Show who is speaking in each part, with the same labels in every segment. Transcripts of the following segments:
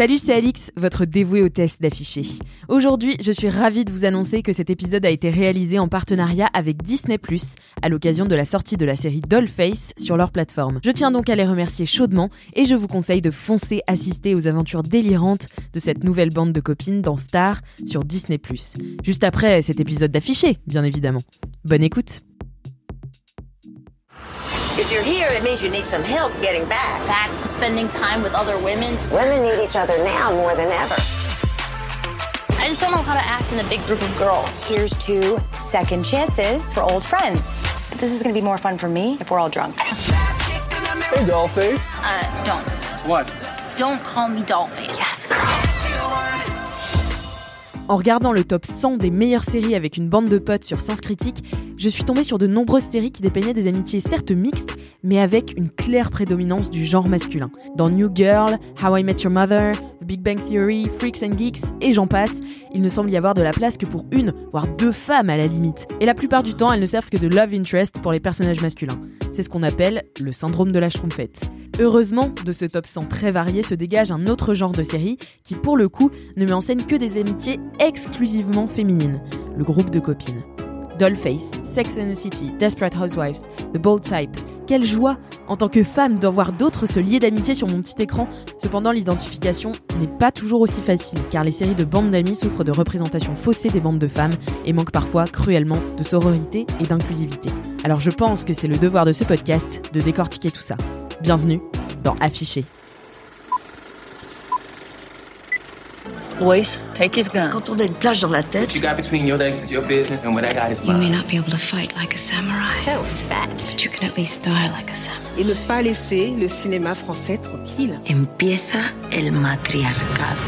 Speaker 1: Salut, c'est Alix, votre dévouée hôtesse d'afficher. Aujourd'hui, je suis ravie de vous annoncer que cet épisode a été réalisé en partenariat avec Disney+, à l'occasion de la sortie de la série Dollface sur leur plateforme. Je tiens donc à les remercier chaudement et je vous conseille de foncer assister aux aventures délirantes de cette nouvelle bande de copines dans Star sur Disney+. Juste après cet épisode d'affiché, bien évidemment. Bonne écoute
Speaker 2: If you're here, it means you need some help getting back.
Speaker 3: Back to spending time with other women.
Speaker 2: Women need each other now more than ever.
Speaker 3: I just don't know how to act in a big group of girls.
Speaker 4: Here's to second chances for old friends. This is gonna be more fun for me if we're all drunk.
Speaker 5: Hey, Dollface.
Speaker 3: Uh, don't.
Speaker 5: What?
Speaker 3: Don't call me Dollface.
Speaker 4: Yes,
Speaker 1: En regardant le top 100 des meilleures séries avec une bande de potes sur Sens Critique, je suis tombée sur de nombreuses séries qui dépeignaient des amitiés certes mixtes, mais avec une claire prédominance du genre masculin. Dans New Girl, How I Met Your Mother, The Big Bang Theory, Freaks and Geeks et j'en passe, il ne semble y avoir de la place que pour une, voire deux femmes à la limite. Et la plupart du temps, elles ne servent que de love interest pour les personnages masculins. C'est ce qu'on appelle le syndrome de la schtroumpfette. Heureusement, de ce top 100 très varié se dégage un autre genre de série qui, pour le coup, ne met en scène que des amitiés exclusivement féminines, le groupe de copines. Dollface, Sex and the City, Desperate Housewives, The Bold Type. Quelle joie, en tant que femme, d'en voir d'autres se lier d'amitié sur mon petit écran. Cependant, l'identification n'est pas toujours aussi facile, car les séries de bandes d'amis souffrent de représentations faussées des bandes de femmes et manquent parfois cruellement de sororité et d'inclusivité. Alors je pense que c'est le devoir de ce podcast de décortiquer tout ça. Bienvenue dans Affiché.
Speaker 6: Boys, take his gun.
Speaker 2: Quand on a une plage dans la tête,
Speaker 7: What you got between your legs is your business, and what I got is
Speaker 8: You may
Speaker 7: mine.
Speaker 8: not be able to fight like a samurai,
Speaker 3: So fat.
Speaker 8: but you can at least die like a samurai.
Speaker 9: et ne pas laisser le cinéma français tranquille.
Speaker 2: empieza el matriarcado.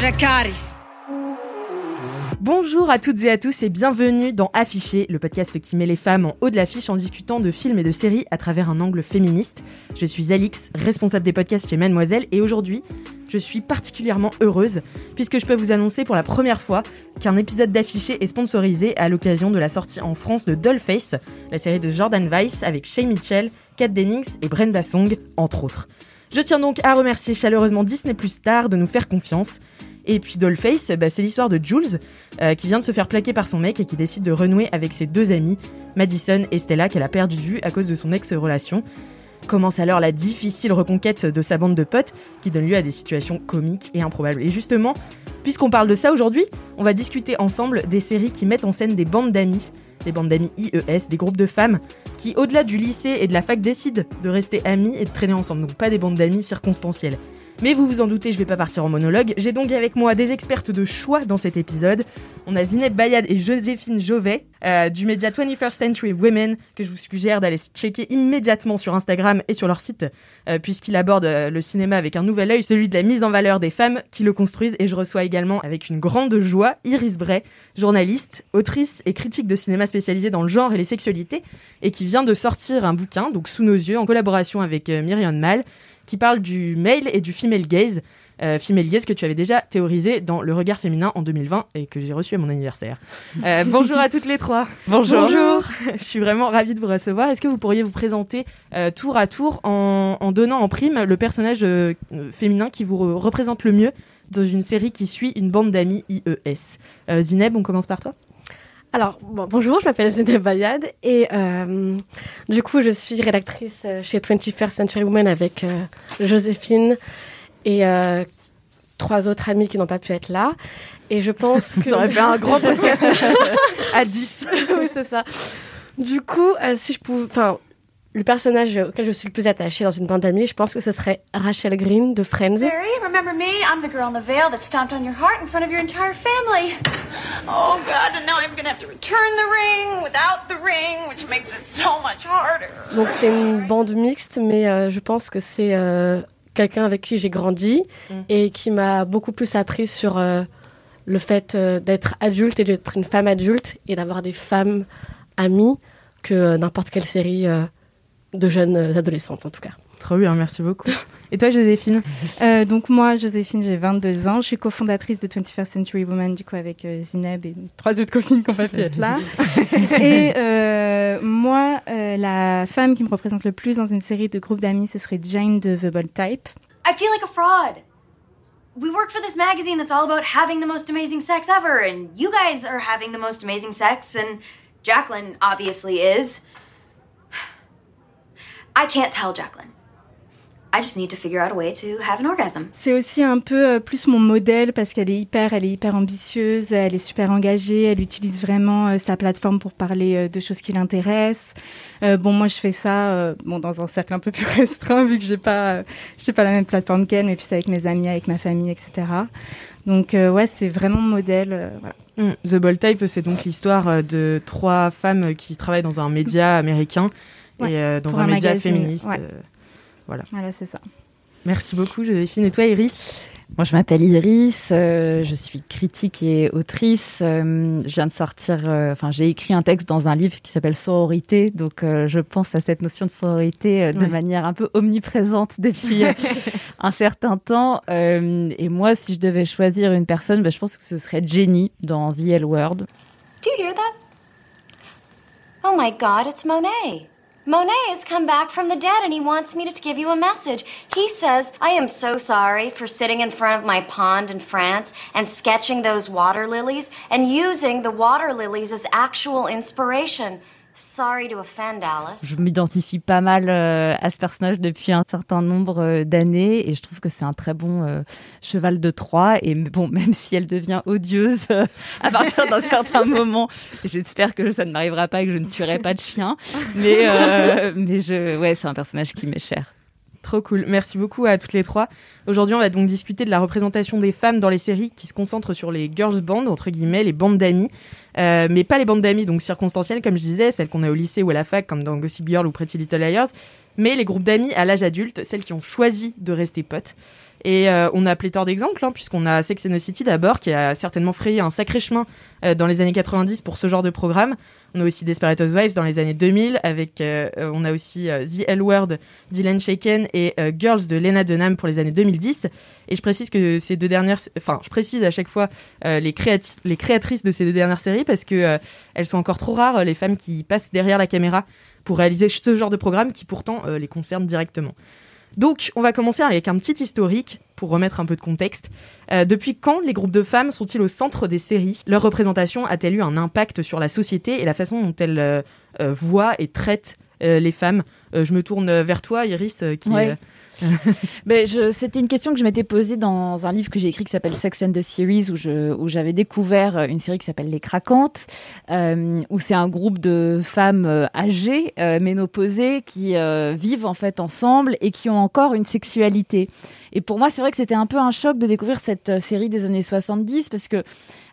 Speaker 1: Bonjour à toutes et à tous et bienvenue dans Affiché, le podcast qui met les femmes en haut de l'affiche en discutant de films et de séries à travers un angle féministe. Je suis Alix, responsable des podcasts chez Mademoiselle et aujourd'hui, je suis particulièrement heureuse puisque je peux vous annoncer pour la première fois qu'un épisode d'Affiché est sponsorisé à l'occasion de la sortie en France de Dollface, la série de Jordan Weiss avec Shay Mitchell, Kat Dennings et Brenda Song, entre autres. Je tiens donc à remercier chaleureusement Disney Plus Star de nous faire confiance. Et puis Dollface, bah, c'est l'histoire de Jules, euh, qui vient de se faire plaquer par son mec et qui décide de renouer avec ses deux amies, Madison et Stella, qu'elle a perdu de vue à cause de son ex-relation. Commence alors la difficile reconquête de sa bande de potes, qui donne lieu à des situations comiques et improbables. Et justement, puisqu'on parle de ça aujourd'hui, on va discuter ensemble des séries qui mettent en scène des bandes d'amis, des bandes d'amis IES, des groupes de femmes, qui au-delà du lycée et de la fac décident de rester amis et de traîner ensemble, donc pas des bandes d'amis circonstancielles. Mais vous vous en doutez, je vais pas partir en monologue. J'ai donc avec moi des expertes de choix dans cet épisode. On a Zineb Bayad et Joséphine Jovet euh, du média 21st Century Women que je vous suggère d'aller checker immédiatement sur Instagram et sur leur site euh, puisqu'il aborde euh, le cinéma avec un nouvel œil, celui de la mise en valeur des femmes qui le construisent. Et je reçois également avec une grande joie Iris Bray, journaliste, autrice et critique de cinéma spécialisée dans le genre et les sexualités et qui vient de sortir un bouquin, donc sous nos yeux, en collaboration avec euh, Myriam Mal, qui parle du male et du female gaze. Euh, female gaze que tu avais déjà théorisé dans Le Regard féminin en 2020 et que j'ai reçu à mon anniversaire. Euh, bonjour à toutes les trois.
Speaker 10: Bonjour.
Speaker 1: Je suis vraiment ravie de vous recevoir. Est-ce que vous pourriez vous présenter euh, tour à tour en, en donnant en prime le personnage euh, féminin qui vous re- représente le mieux dans une série qui suit une bande d'amis IES Zineb, on commence par toi
Speaker 10: Alors, bon, bonjour, je m'appelle Zineb Bayad et euh, du coup, je suis rédactrice euh, chez 21st Century Women avec euh, Joséphine et euh, trois autres amis qui n'ont pas pu être là. Et je pense que...
Speaker 1: Ça aurait fait un grand podcast à 10.
Speaker 10: oui, c'est ça. Du coup, si je pouvais... Enfin, le personnage auquel je suis le plus attachée dans une bande d'amis, je pense que ce serait Rachel Green de Friends.
Speaker 6: Barry, remember me? I'm the girl in the veil that stomped on your heart in front of your entire family. Oh God, and now I'm gonna have to return the ring without the ring, which makes it so much harder.
Speaker 10: Donc c'est une bande mixte, mais euh, je pense que c'est euh, quelqu'un avec qui j'ai grandi mm. et qui m'a beaucoup plus appris sur euh, le fait d'être adulte et d'être une femme adulte et d'avoir des femmes amies que n'importe quelle série de jeunes adolescentes en tout cas.
Speaker 1: Trop bien, merci beaucoup. Et toi, Joséphine?
Speaker 11: Euh, Donc moi, Joséphine, j'ai 22 ans. Je suis cofondatrice de 21st Century Woman, du coup, avec euh, Zineb et trois autres copines qui n'ont pas pu être là. et euh, moi, euh, la femme qui me représente le plus dans une série de groupes d'amis, ce serait Jane de The Bold Type.
Speaker 12: I feel like a fraud. We work for this magazine that's all about having the most amazing sex ever, and you guys are having the most amazing sex, and Jacqueline obviously is. I can't tell Jacqueline. I just need to figure out a way to have an orgasm.
Speaker 11: C'est aussi un peu euh, plus mon modèle parce qu'elle est hyper, elle est hyper ambitieuse, elle est super engagée, elle utilise vraiment euh, sa plateforme pour parler euh, de choses qui l'intéressent. Euh, bon, moi je fais ça, euh, bon dans un cercle un peu plus restreint vu que j'ai pas, euh, j'ai pas la même plateforme qu'elle, mais puis c'est avec mes amis, avec ma famille, etc. Donc ouais, c'est vraiment mon modèle. Voilà.
Speaker 1: Mm. The Bold Type, c'est donc l'histoire de trois femmes qui travaillent dans un média américain
Speaker 11: ouais,
Speaker 1: et dans un, un, média magazine, féministe.
Speaker 11: Ouais. Voilà. Voilà, c'est ça.
Speaker 1: Merci beaucoup, Joséphine. Et toi, Iris?
Speaker 13: Moi, je m'appelle Iris, euh, je suis critique et autrice. Euh, je viens de sortir, enfin, euh, j'ai écrit un texte dans un livre qui s'appelle Sororité, donc euh, je pense à cette notion de sororité euh, de
Speaker 1: Ouais.
Speaker 13: manière un peu omniprésente depuis euh, un certain temps. Euh, et moi, si je devais choisir une personne, bah, je pense que ce serait Jenny dans The L Word.
Speaker 12: Do you hear that? Oh my god, it's Monet. Monet has come back from the dead and he wants me to give you a message. He says, I am so sorry for sitting in front of my pond in France and sketching those water lilies and using the water lilies as actual inspiration.
Speaker 13: Je m'identifie pas mal euh, à ce personnage depuis un certain nombre euh, d'années et je trouve que c'est un très bon euh, cheval de Troie. Et bon, même si elle devient odieuse à partir d'un certain moment, j'espère que ça ne m'arrivera pas et que je ne tuerai pas de chien. Mais, mais je, ouais, c'est un personnage qui m'est cher.
Speaker 1: Trop cool. Merci beaucoup à toutes les trois. Aujourd'hui, on va donc discuter de la représentation des femmes dans les séries qui se concentrent sur les girls bands, entre guillemets, les bandes d'amis. Euh, mais pas les bandes d'amis, donc circonstancielles, comme je disais, celles qu'on a au lycée ou à la fac, comme dans Gossip Girl ou Pretty Little Liars. Mais les groupes d'amis à l'âge adulte, celles qui ont choisi de rester potes. Et euh, on a pléthore d'exemples, hein, puisqu'on a Sex and the City d'abord, qui a certainement frayé un sacré chemin euh, dans les années 90 pour ce genre de programme. On a aussi Desperate Housewives dans les années 2000, avec euh, on a aussi euh, The L Word, Dylan Shaken et euh, Girls de Lena Dunham pour les années 2010. Et je précise que ces deux dernières, enfin, je précise à chaque fois euh, les, les créatrices de ces deux dernières séries parce que euh, elles sont encore trop rares, les femmes qui passent derrière la caméra pour réaliser ce genre de programme qui pourtant euh, les concerne directement. Donc, on va commencer avec un petit historique pour remettre un peu de contexte. Euh, depuis quand les groupes de femmes sont-ils au centre des séries? Leur représentation a-t-elle eu un impact sur la société et la façon dont elles euh, euh, voient et traitent euh, les femmes? Je me tourne vers toi, Iris, qui
Speaker 13: Ouais. C'était une question que je m'étais posée dans un livre que j'ai écrit qui s'appelle Sex and the Series, où, j'avais découvert une série qui s'appelle Les Craquantes, euh, où c'est un groupe de femmes euh, âgées, euh, ménopausées, qui euh, vivent en fait ensemble et qui ont encore une sexualité. Et pour moi, c'est vrai que c'était un peu un choc de découvrir cette euh, série des années 70, parce que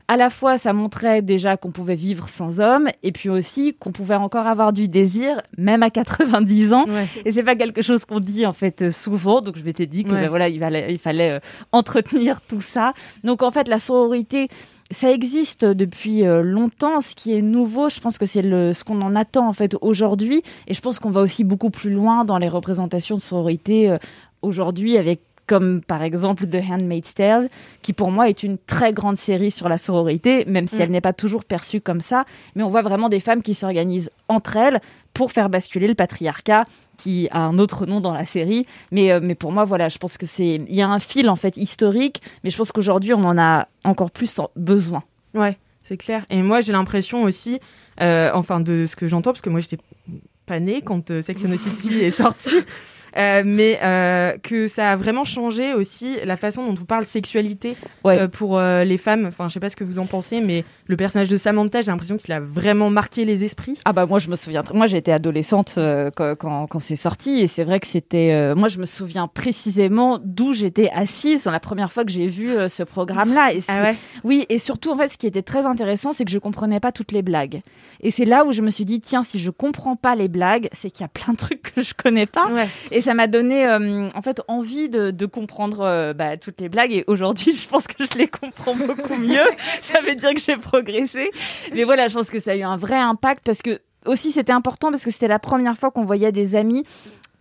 Speaker 13: à la fois, ça montrait déjà qu'on pouvait vivre sans hommes, et puis aussi qu'on pouvait encore avoir du désir, même à 90 ans.
Speaker 1: Ouais.
Speaker 13: Et c'est pas quelque chose qu'on dit en fait euh, souvent. Donc je m'étais dit que
Speaker 1: Ouais.
Speaker 13: ben, voilà, il fallait, il fallait euh, entretenir tout ça. Donc en fait, la sororité. Ça existe depuis euh, longtemps. Ce qui est nouveau, je pense que c'est ce qu'on en attend en fait aujourd'hui. Et je pense qu'on va aussi beaucoup plus loin dans les représentations de sororité aujourd'hui avec comme par exemple The Handmaid's Tale, qui pour moi est une très grande série sur la sororité, même si
Speaker 1: Mm.
Speaker 13: elle n'est pas toujours perçue comme ça. Mais on voit vraiment des femmes qui s'organisent entre elles pour faire basculer le patriarcat, qui a un autre nom dans la série. Mais, euh, mais pour moi, voilà, je pense que c'est, il y a un fil en fait historique, mais je pense qu'aujourd'hui on en a encore plus besoin.
Speaker 1: Ouais, c'est clair. Et moi, j'ai l'impression aussi, euh, enfin, de ce que j'entends, parce que moi, j'étais pas née quand euh, Sex and the City est sorti. Euh, mais euh, que ça a vraiment changé aussi la façon dont on parle sexualité euh, pour les femmes. Enfin, je sais pas ce que vous en pensez, mais le personnage de Samantha, j'ai l'impression qu'il a vraiment marqué les esprits.
Speaker 13: Ah bah moi je me souviens. Moi j'étais adolescente quand, quand, quand c'est sorti et c'est vrai que c'était. moi je me souviens précisément d'où j'étais assise dans la première fois que j'ai vu ce programme-là. Et ce
Speaker 1: Ah
Speaker 13: qui-
Speaker 1: ouais
Speaker 13: Oui et surtout en fait ce qui était très intéressant c'est que je comprenais pas toutes les blagues. Et c'est là où je me suis dit tiens si je comprends pas les blagues c'est qu'il y a plein de trucs que je connais pas. Et ça m'a donné euh, en fait envie de, de comprendre euh, bah, toutes les blagues. Et aujourd'hui, je pense que je les comprends beaucoup mieux. ça veut dire que j'ai progressé. Mais voilà, je pense que ça a eu un vrai impact parce que aussi c'était important parce que c'était la première fois qu'on voyait des amis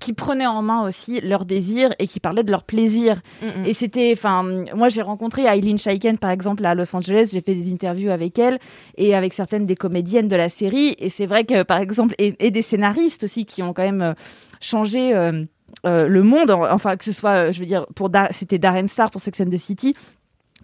Speaker 13: qui prenaient en main aussi leurs désirs et qui parlaient de leur plaisir. Et c'était, enfin, moi j'ai rencontré Eileen Scheiken par exemple à Los Angeles, j'ai fait des interviews avec elle et avec certaines des comédiennes de la série. Et c'est vrai que par exemple, et, et des scénaristes aussi qui ont quand même changé euh, euh, le monde, en- enfin que ce soit, euh, je veux dire, pour Dar- c'était Darren Star pour Sex and the City.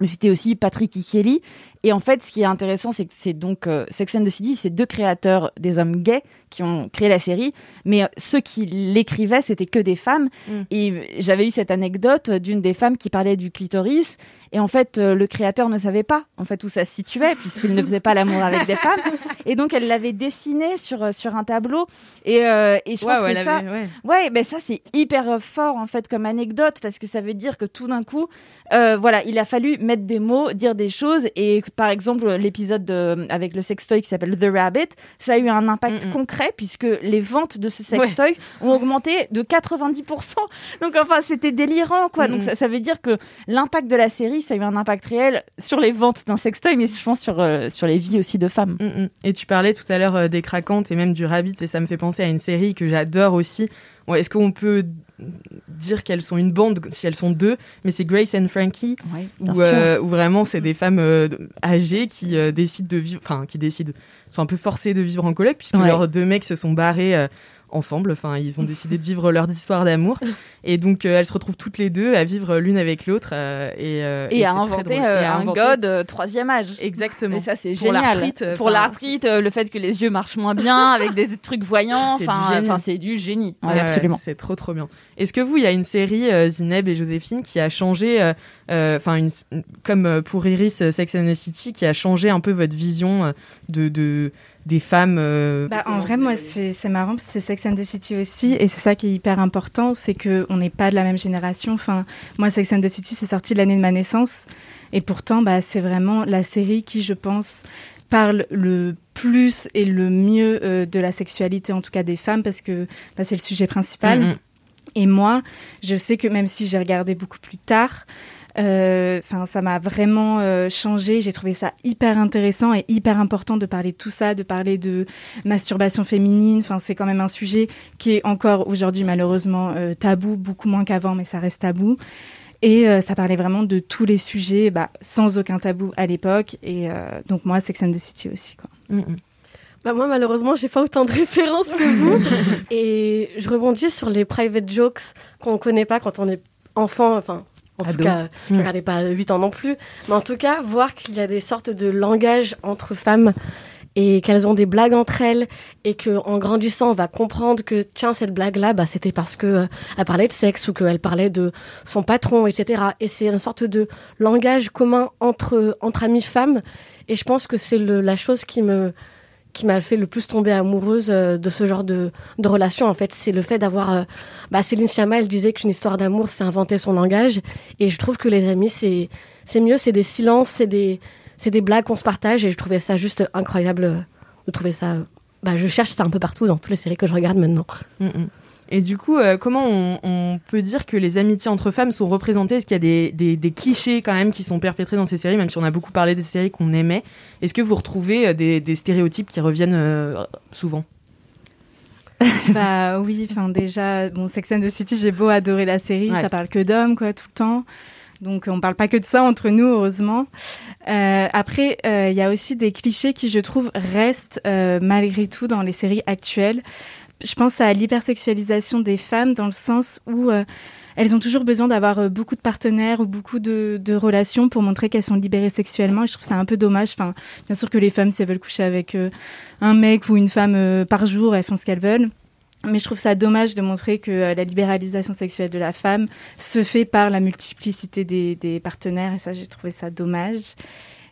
Speaker 13: Mais c'était aussi Patrick Ikeli. Et en fait, ce qui est intéressant, c'est que c'est donc euh, Sex and the City, c'est deux créateurs, des hommes gays, qui ont créé la série. Mais euh, ceux qui l'écrivaient, c'était que des femmes.
Speaker 1: Mm.
Speaker 13: Et j'avais eu cette anecdote d'une des femmes qui parlait du clitoris. Et en fait, euh, le créateur ne savait pas en fait où ça se situait puisqu'il ne faisait pas l'amour avec des femmes. Et donc, elle l'avait dessiné sur euh, sur un tableau. Et, euh, et je pense que ça,
Speaker 1: avait- ouais.
Speaker 13: ouais, ben ça c'est hyper fort en fait comme anecdote parce que ça veut dire que tout d'un coup, voilà, il a fallu mettre des mots, dire des choses. Et par exemple, l'épisode de- avec le sextoy qui s'appelle The Rabbit, ça a eu un impact concret puisque les ventes de ce sextoy ont augmenté de 90%. Donc enfin, c'était délirant quoi. Donc
Speaker 1: Mm.
Speaker 13: ça, ça veut dire que l'impact de la série, ça a eu un impact réel sur les ventes d'un sextoy, mais je pense sur euh, sur les vies aussi de femmes.
Speaker 1: Mm, mm. Et tu parlais tout à l'heure euh, des craquantes et même du Rabbit, et ça me fait penser à une série que j'adore aussi. Ouais, Est-ce qu'on peut dire qu'elles sont une bande si elles sont deux Mais c'est Grace and Frankie,
Speaker 13: bien
Speaker 1: où, euh, où vraiment c'est des femmes euh, âgées qui euh, décident de vivre, enfin qui décident, sont un peu forcées de vivre en coloc puisque
Speaker 13: Ouais.
Speaker 1: leurs deux mecs se sont barrés. Ensemble, enfin ils ont décidé de vivre leur histoire d'amour et donc euh, elles se retrouvent toutes les deux à vivre l'une avec l'autre euh, et, euh,
Speaker 13: et, à inventer
Speaker 1: Et à
Speaker 13: un
Speaker 1: inventer-
Speaker 13: god euh, troisième âge.
Speaker 1: Exactement.
Speaker 13: Et ça, c'est génial. Pour l'arthrite, le fait que les yeux marchent moins bien, avec des trucs voyants.
Speaker 1: C'est du
Speaker 13: Enfin, c'est du génie. Ouais,
Speaker 1: Ouais,
Speaker 13: absolument.
Speaker 1: c'est trop trop bien. Est-ce que vous, il y a une série Zineb et Joséphine qui a changé, euh, enfin comme pour Iris Sex and the City, qui a changé un peu votre vision de, de des femmes euh,
Speaker 11: Bah, en vrai, moi, c'est marrant, parce que c'est Sex and the City aussi, et c'est ça qui est hyper important, c'est qu'on n'est pas de la même génération. Enfin, moi, Sex and the City, c'est sorti l'année de ma naissance, et pourtant, bah, c'est vraiment la série qui, je pense, parle le plus et le mieux euh, de la sexualité, en tout cas des femmes, parce que bah, c'est le sujet principal.
Speaker 1: Mhm.
Speaker 11: Et moi, je sais que même si j'ai regardé beaucoup plus tard, enfin, ça m'a vraiment euh, changé. J'ai trouvé ça hyper intéressant et hyper important de parler de tout ça, de parler de masturbation féminine. Enfin, c'est quand même un sujet qui est encore aujourd'hui malheureusement euh, tabou, beaucoup moins qu'avant, mais ça reste tabou. Et euh, ça parlait vraiment de tous les sujets, bah, sans aucun tabou à l'époque. Et euh, donc moi, Sex and the City aussi, quoi.
Speaker 10: Bah moi malheureusement j'ai pas autant de références que vous et je rebondis sur les private jokes qu'on connaît pas quand on est enfant enfin en tout cas je
Speaker 1: Mm.
Speaker 10: regardais pas à 8 ans non plus. Mais en tout cas voir qu'il y a des sortes de langage entre femmes et qu'elles ont des blagues entre elles et que en grandissant on va comprendre que tiens cette blague là bah c'était parce que euh, elle parlait de sexe ou qu'elle parlait de son patron etc et c'est une sorte de langage commun entre entre amies femmes. Et je pense que c'est la chose qui me qui m'a fait le plus tomber amoureuse euh, de ce genre de, de relation. En fait, c'est le fait d'avoir. euh, bah, Céline Sciamma, elle disait qu'une histoire d'amour, c'est inventer son langage. Et je trouve que les amis, c'est mieux, c'est des silences, c'est des, des blagues qu'on se partage. Et je trouvais ça juste incroyable euh, de trouver ça. Bah, je cherche ça un peu partout dans toutes les séries que je regarde maintenant.
Speaker 1: Mm, mm. Et du coup, euh, comment on, on peut dire que les amitiés entre femmes sont représentées? Est-ce qu'il y a des, des- des clichés quand même qui sont perpétrés dans ces séries, même si on a beaucoup parlé des séries qu'on aimait? Est-ce que vous retrouvez euh, des, des stéréotypes qui reviennent euh, souvent?
Speaker 11: Bah oui, enfin déjà, bon, Sex and the City, j'ai beau adorer la série,
Speaker 1: Ouais.
Speaker 11: ça parle que d'hommes, quoi, tout le temps. Donc on parle pas que de ça entre nous, heureusement. Euh, après, euh, il y a aussi des clichés qui, je trouve, restent euh, malgré tout dans les séries actuelles. Je pense à l'hypersexualisation des femmes dans le sens où euh, elles ont toujours besoin d'avoir euh, beaucoup de partenaires ou beaucoup de, relations pour montrer qu'elles sont libérées sexuellement. Je trouve ça un peu dommage. Enfin, bien sûr que les femmes, si elles veulent coucher avec euh, un mec ou une femme par jour, elles font ce qu'elles veulent. Mais je trouve ça dommage de montrer que la libéralisation sexuelle de la femme se fait par la multiplicité des partenaires. Et ça, j'ai trouvé ça dommage.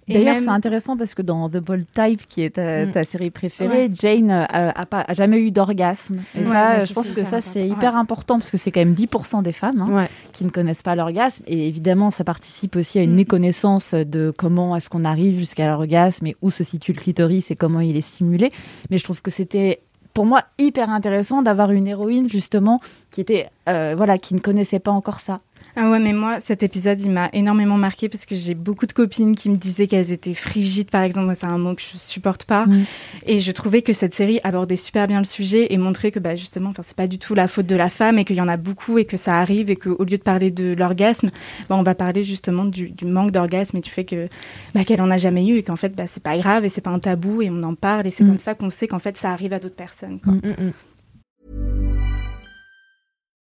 Speaker 13: D'ailleurs, c'est intéressant parce que dans The Bold Type, qui est ta, mm. série préférée, Jane euh, a, pas, a jamais eu d'orgasme. Et ça, je pense que ça, c'est hyper important parce que c'est quand même 10% des femmes hein, qui ne connaissent pas l'orgasme. Et évidemment, ça participe aussi à une mm. méconnaissance de comment est-ce qu'on arrive jusqu'à l'orgasme et où se situe le clitoris et comment il est stimulé. Mais je trouve que c'était pour moi hyper intéressant d'avoir une héroïne justement qui était euh, voilà qui ne connaissait pas encore ça
Speaker 11: ah ouais, mais moi, cet épisode, il m'a énormément marqué parce que j'ai beaucoup de copines qui me disaient qu'elles étaient frigides, par exemple. C'est un mot que je supporte pas. Mm. Et je trouvais que cette série abordait super bien le sujet et montrait que, bah, justement, enfin, c'est pas du tout la faute de la femme et qu'il y en a beaucoup et que ça arrive et qu'au lieu de parler de l'orgasme, bah, on va parler justement du, manque d'orgasme et du fait que, bah, qu'elle en a jamais eu et qu'en fait, bah, c'est pas grave et c'est pas un tabou et on en parle et c'est mm. comme ça qu'on sait qu'en fait, ça arrive à d'autres personnes. Quoi.
Speaker 1: Mm,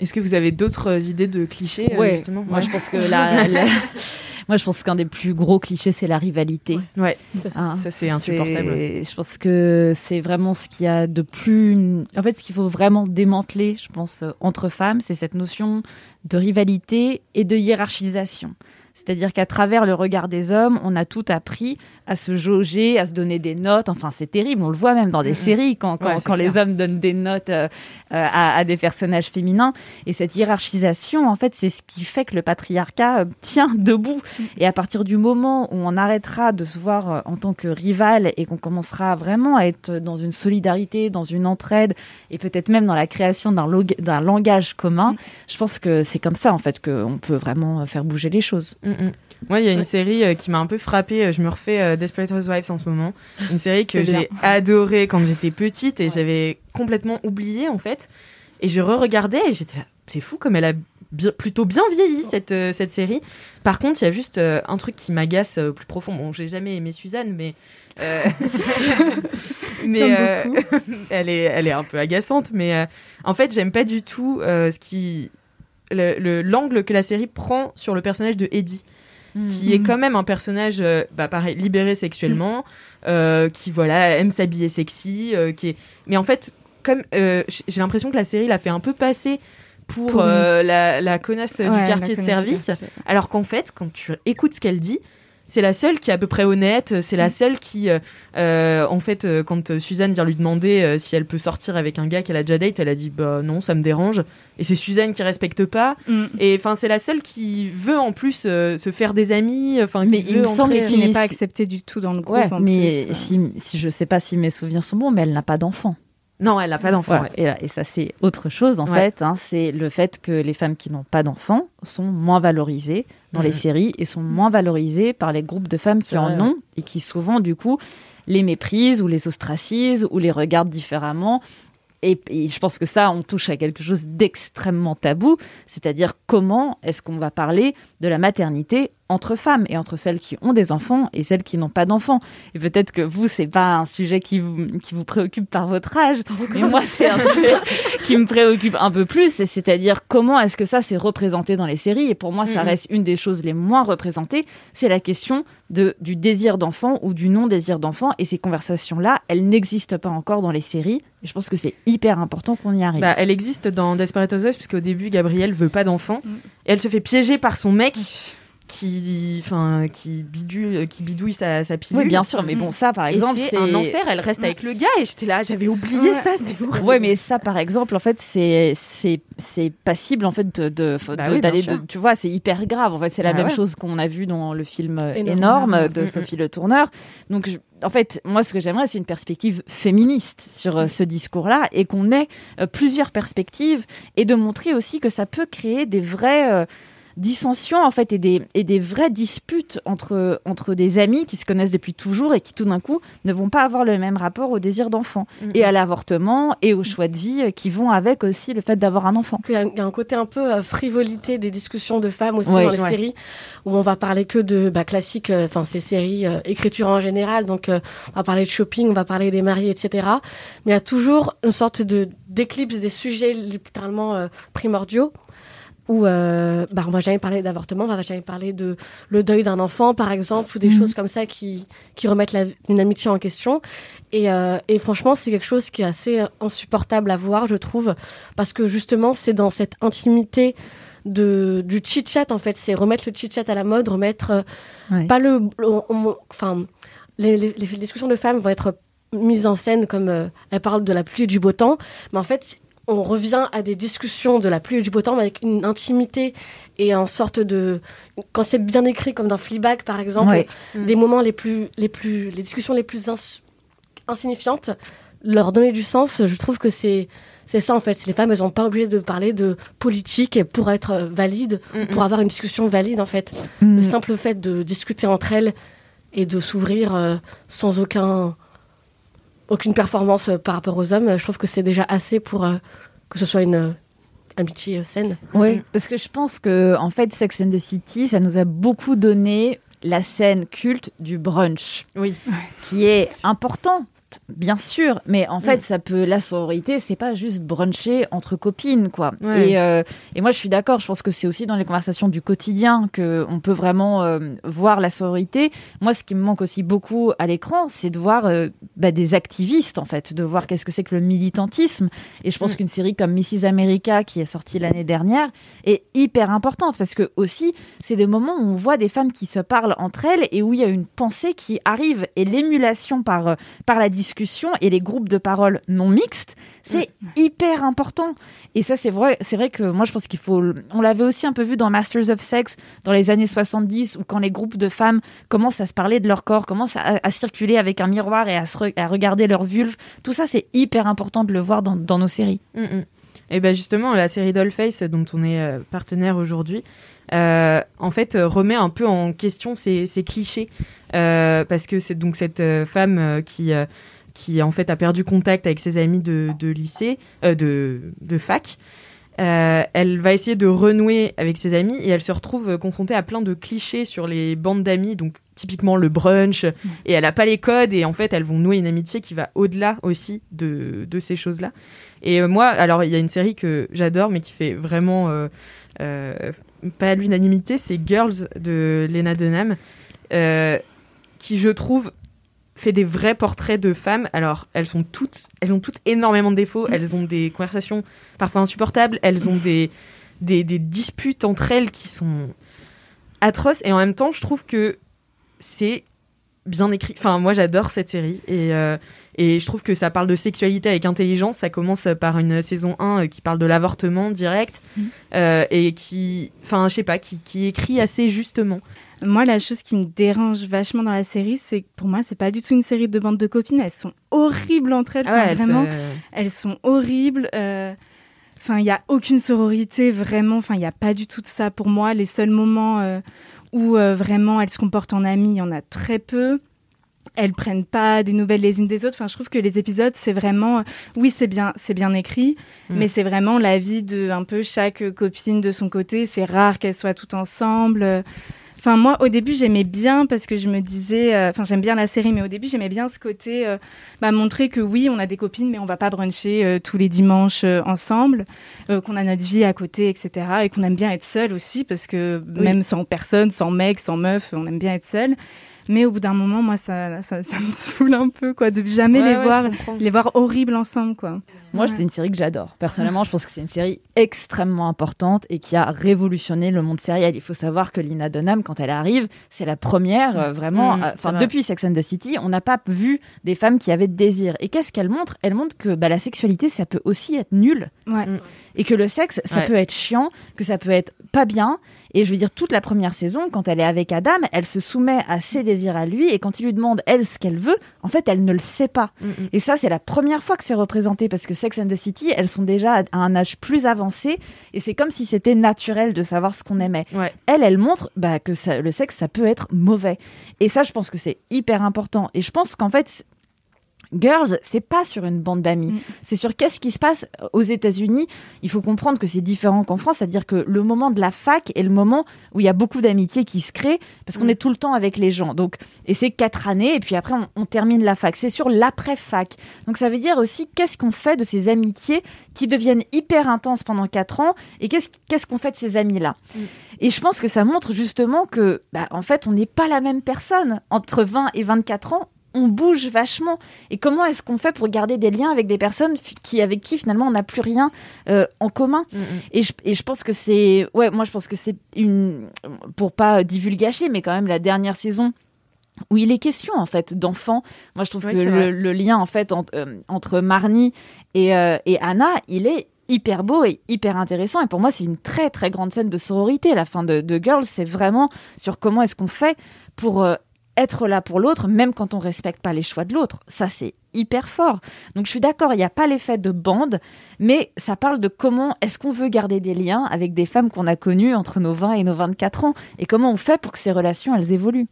Speaker 1: Est-ce que vous avez d'autres idées de clichés
Speaker 13: euh, justement Moi, je pense que la, Moi, je pense qu'un des plus gros clichés, c'est la rivalité.
Speaker 1: Ouais, hein, ça, c'est insupportable.
Speaker 13: Je pense que c'est vraiment ce qu'il y a de plus. En fait, ce qu'il faut vraiment démanteler, je pense, euh, entre femmes, c'est cette notion de rivalité et de hiérarchisation. C'est-à-dire qu'à travers le regard des hommes, on a tout appris à se jauger, à se donner des notes. Enfin, c'est terrible. On le voit même dans des séries quand, quand, les hommes donnent des notes euh, euh, à, des personnages féminins. Et cette hiérarchisation, en fait, c'est ce qui fait que le patriarcat euh, tient debout. Et à partir du moment où on arrêtera de se voir en tant que rival et qu'on commencera vraiment à être dans une solidarité, dans une entraide et peut-être même dans la création d'un langage commun, mm. je pense que c'est comme ça, en fait, qu'on peut vraiment faire bouger les choses.
Speaker 1: Mm. Moi, il y a une série euh, qui m'a un peu frappée. Euh, je me refais euh, Desperate Housewives en ce moment. Une série que j'ai adorée quand j'étais petite et j'avais complètement oublié en fait. Et je re-regardais et j'étais là, c'est fou comme elle a plutôt bien vieilli cette, cette série. Par contre, il y a juste un truc qui m'agace plus profond. Bon, j'ai jamais aimé Suzanne, mais mais elle est elle est un peu agaçante. Mais en fait, j'aime pas du tout ce qui l'angle que la série prend sur le personnage de Eddie. Hmm. qui est quand même un personnage, euh, bah, pareil, libéré sexuellement, euh, qui voilà aime s'habiller sexy, euh, qui est. Mais en fait, comme j'ai l'impression que la série l'a fait un peu passer pour, la, connasse du quartier de service, alors qu'en fait, quand tu écoutes ce qu'elle dit, c'est la seule qui est à peu près honnête. C'est la mm. seule qui, euh, euh, en fait, euh, quand Suzanne vient lui demander si elle peut sortir avec un gars qu'elle a déjà date, elle a dit bah non, ça me dérange. Et c'est Suzanne qui respecte pas. Mm. Et enfin, c'est la seule qui veut en plus se faire des amis. Enfin,
Speaker 11: mais il me semble qu'il n'est pas accepté du tout dans le groupe.
Speaker 13: mais si, si je sais pas si mes souvenirs sont bons, mais elle n'a pas d'enfant.
Speaker 1: Non, elle n'a pas d'enfant.
Speaker 13: Et, ça, c'est autre chose, en fait. Hein. c'est le fait que les femmes qui n'ont pas d'enfants sont moins valorisées dans les mm. séries et sont moins valorisées par les groupes de femmes qui en ont et qui souvent, du coup, les méprisent ou les ostracisent ou les regardent différemment. Et, et, je pense que ça, on touche à quelque chose d'extrêmement tabou, c'est-à-dire comment est-ce qu'on va parler de la maternité entre femmes et entre celles qui ont des enfants et celles qui n'ont pas d'enfants. Et peut-être que vous, c'est pas un sujet qui vous, qui vous préoccupe par votre âge, mais moi, c'est un sujet qui me préoccupe un peu plus, c'est-à-dire comment est-ce que ça s'est représenté dans les séries. Et pour moi, ça reste une des choses les moins représentées, c'est la question de, du désir d'enfant ou du non-désir d'enfant. Et ces conversations-là, elles n'existent pas encore dans les séries. Et je pense que c'est hyper important qu'on y arrive.
Speaker 1: Bah, elle existe dans Desperate Housewives, puisqu'au début, Gabrielle veut pas d'enfant. Mm. Et elle se fait piéger par son mec qui, enfin, qui bidouille, qui bidouille sa, sa pilule.
Speaker 13: Oui, bien sûr, mais bon, ça, par exemple,
Speaker 1: c'est un enfer. Elle reste avec le gars et j'étais là, j'avais oublié ça. C'est
Speaker 13: ouais, mais ça, par exemple, en fait, c'est c'est c'est passible en fait de bah d'aller, tu vois, c'est hyper grave. En fait, c'est la bah même chose qu'on a vu dans le film énorme, de mm, mm. Sophie Le Tourneur. Donc, en fait, moi, ce que j'aimerais, c'est une perspective féministe sur euh, ce discours-là et qu'on ait euh, plusieurs perspectives et de montrer aussi que ça peut créer des vrais euh, dissensions en fait et des, et des vraies disputes entre, entre des amis qui se connaissent depuis toujours et qui tout d'un coup ne vont pas avoir le même rapport au désir d'enfant et à l'avortement et au choix de vie qui vont avec aussi le fait d'avoir un enfant.
Speaker 10: Il y, a, un côté un peu euh, frivolité des discussions de femmes aussi
Speaker 13: Ouais.
Speaker 10: dans les
Speaker 13: Ouais.
Speaker 10: séries où on va parler que de bah, classiques, euh, enfin ces séries euh, écriture en général. Donc euh, on va parler de shopping, on va parler des mariés, etc. Mais il y a toujours une sorte de d'éclipse des sujets littéralement primordiaux où euh, bah, on va jamais parler d'avortement, on va jamais parler de le deuil d'un enfant, par exemple, ou des
Speaker 13: Mhm.
Speaker 10: choses comme ça qui, qui remettent la, une amitié en question. Et, euh, et franchement, c'est quelque chose qui est assez euh, insupportable à voir, je trouve, parce que justement, c'est dans cette intimité de, du chit-chat, en fait, c'est remettre le chit-chat à la mode, remettre euh,
Speaker 13: Ouais.
Speaker 10: pas le... Enfin, les, les- les discussions de femmes vont être mises en scène comme elles parlent de la pluie et du beau temps, mais en fait, on revient à des discussions de la pluie et du beau temps mais avec une intimité et en sorte de quand c'est bien écrit comme dans Fleabag par exemple
Speaker 13: Ouais.
Speaker 10: des moments les plus les plus les discussions les plus ins- insignifiantes leur donner du sens. Je trouve que c'est c'est ça en fait. Les femmes elles sont pas obligées de parler de politique pour être valides ou pour avoir une discussion valide en fait.
Speaker 13: Mm.
Speaker 10: le simple fait de discuter entre elles et de s'ouvrir euh, sans aucun aucune performance euh, par rapport aux hommes, je trouve que c'est déjà assez pour euh, que ce soit une euh, amitié euh, saine.
Speaker 13: Oui, parce que je pense que en fait, Sex and the City, ça nous a beaucoup donné la scène culte du brunch,
Speaker 1: oui,
Speaker 13: qui est importante. Bien sûr, mais en fait,
Speaker 1: Mm.
Speaker 13: ça peut la sororité, c'est pas juste bruncher entre copines, quoi.
Speaker 1: Ouais.
Speaker 13: Et, euh, et moi, je suis d'accord. Je pense que c'est aussi dans les conversations du quotidien que on peut vraiment euh, voir la sororité. Moi, ce qui me manque aussi beaucoup à l'écran, c'est de voir euh, bah, des activistes, en fait, de voir qu'est-ce que c'est que le militantisme. Et je pense
Speaker 1: Mm.
Speaker 13: qu'une série comme Mrs. America, qui est sortie l'année dernière, est hyper importante parce que aussi, c'est des moments où on voit des femmes qui se parlent entre elles et où il y a une pensée qui arrive et l'émulation par, par la discussion et les groupes de parole non mixtes, c'est hyper important. Et ça, c'est vrai, c'est vrai que moi, je pense qu'il faut. On l'avait aussi un peu vu dans Masters of Sex dans les années 70, où quand les groupes de femmes commencent à se parler de leur corps, commencent à, à circuler avec un miroir et à, se re- à regarder leur vulve, tout ça, c'est hyper important de le voir dans, dans nos séries.
Speaker 1: Et ben justement, la série Dollface, dont on est euh, partenaire aujourd'hui, euh, en fait, euh, remet un peu en question ces, ces clichés. Euh, parce que c'est donc cette euh, femme euh, qui, qui, en fait, a perdu contact avec ses amis de, de lycée, euh, de, de fac. Euh, elle va essayer de renouer avec ses amis et elle se retrouve confrontée à plein de clichés sur les bandes d'amis, donc typiquement le brunch, et elle a pas les codes et en fait elles vont nouer une amitié qui va au-delà aussi de, de ces choses-là. Et moi, alors il y a une série que j'adore mais qui fait vraiment euh, pas l'unanimité, c'est Girls de Lena Dunham, euh, qui je trouve fait des vrais portraits de femmes. Alors, elles sont toutes, elles ont toutes énormément de défauts. Elles ont des conversations parfois insupportables. Elles ont des, des, des disputes entre elles qui sont atroces. Et en même temps, je trouve que c'est bien écrit. Enfin, moi, j'adore cette série. Et, euh, et je trouve que ça parle de sexualité avec intelligence. Ça commence par une saison 1 euh, qui parle de l'avortement direct. euh, et qui, enfin, je sais pas, qui, qui écrit assez justement.
Speaker 11: Moi, la chose qui me dérange vachement dans la série, c'est que pour moi, c'est pas du tout une série de bandes de copines. Elles sont horribles entre elles.
Speaker 1: Ah ouais,
Speaker 11: Enfin,
Speaker 1: elles
Speaker 11: vraiment, elles sont horribles. euh, Enfin, il y a aucune sororité, vraiment. Enfin, il y a pas du tout de ça pour moi. Les seuls moments euh, où euh, vraiment elles se comportent en amies, il y en a très peu. Elles prennent pas des nouvelles les unes des autres. Enfin, je trouve que les épisodes, c'est vraiment, oui, c'est bien, c'est bien écrit,
Speaker 1: Mm.
Speaker 11: mais c'est vraiment la vie de un peu chaque copine de son côté. C'est rare qu'elles soient toutes ensemble. Enfin, moi, au début, j'aimais bien parce que je me disais, euh, enfin, j'aime bien la série, mais au début, j'aimais bien ce côté, euh, bah, montrer que oui, on a des copines, mais on va pas bruncher euh, tous les dimanches ensemble, qu'on a notre vie à côté, etc. Et qu'on aime bien être seul aussi parce que
Speaker 1: Oui.
Speaker 11: même sans personne, sans mec, sans meuf, on aime bien être seul. Mais au bout d'un moment, moi, ça, ça, ça me saoule un peu, quoi, de jamais
Speaker 13: Ouais,
Speaker 11: les
Speaker 13: ouais,
Speaker 11: voir, les voir horribles ensemble, quoi.
Speaker 13: Moi,
Speaker 11: Ouais.
Speaker 13: c'est une série que j'adore. Personnellement, je pense que c'est une série extrêmement importante et qui a révolutionné le monde sériel. Il faut savoir que Lina Dunham, quand elle arrive, c'est la première, euh, vraiment.
Speaker 1: Mmh,
Speaker 13: Enfin,
Speaker 1: vrai.
Speaker 13: depuis Sex and the City, on n'a pas vu des femmes qui avaient de désir. Et qu'est-ce qu'elle montre? Elle montre que bah, la sexualité, ça peut aussi être nul.
Speaker 11: Ouais.
Speaker 13: Et que le sexe, ça
Speaker 1: Ouais.
Speaker 13: peut être chiant, que ça peut être pas bien. Et je veux dire, toute la première saison, quand elle est avec Adam, elle se soumet à ses désirs à lui. Et quand il lui demande, elle, ce qu'elle veut, en fait, elle ne le sait pas.
Speaker 1: Mm,
Speaker 13: Et ça, c'est la première fois que c'est représenté. Parce que Sex and the City, elles sont déjà à un âge plus avancé et c'est comme si c'était naturel de savoir ce qu'on aimait. Elle, elle montre bah, que ça, le sexe, ça peut être mauvais. Et ça, je pense que c'est hyper important. Et je pense qu'en fait, Girls, c'est pas sur une bande d'amis. Mm. C'est sur qu'est-ce qui se passe aux États-Unis. Il faut comprendre que c'est différent qu'en France, c'est-à-dire que le moment de la fac est le moment où il y a beaucoup d'amitié qui se crée parce qu'on mm. est tout le temps avec les gens. Donc, et c'est quatre années et puis après on, termine la fac. C'est sur l'après-fac. Donc ça veut dire aussi qu'est-ce qu'on fait de ces amitiés qui deviennent hyper intenses pendant quatre ans et qu'est-ce qu'on fait de ces amis-là? Mm. Et je pense que ça montre justement que, bah, en fait, on n'est pas la même personne entre 20 et 24 ans on bouge vachement. Et comment est-ce qu'on fait pour garder des liens avec des personnes qui, avec qui finalement on n'a plus rien euh, en commun? Mm, mm. et, je, et, je, pense que c'est, ouais, moi je pense que c'est une, pour pas divulgacher, mais quand même la dernière saison où il est question en fait d'enfants. Moi je trouve que le, lien en fait euh, entre Marnie et, euh, et Anna, il est hyper beau et hyper intéressant. Et pour moi, c'est une très très grande scène de sororité. La fin de, de Girls, c'est vraiment sur comment est-ce qu'on fait pour être là pour l'autre, même quand on respecte pas les choix de l'autre. Ça, c'est hyper fort. Donc, je suis d'accord, il n'y a pas l'effet de bande, mais ça parle de comment est-ce qu'on veut garder des liens avec des femmes qu'on a connues entre nos 20 et nos 24 ans, et comment on fait pour que ces relations, elles évoluent.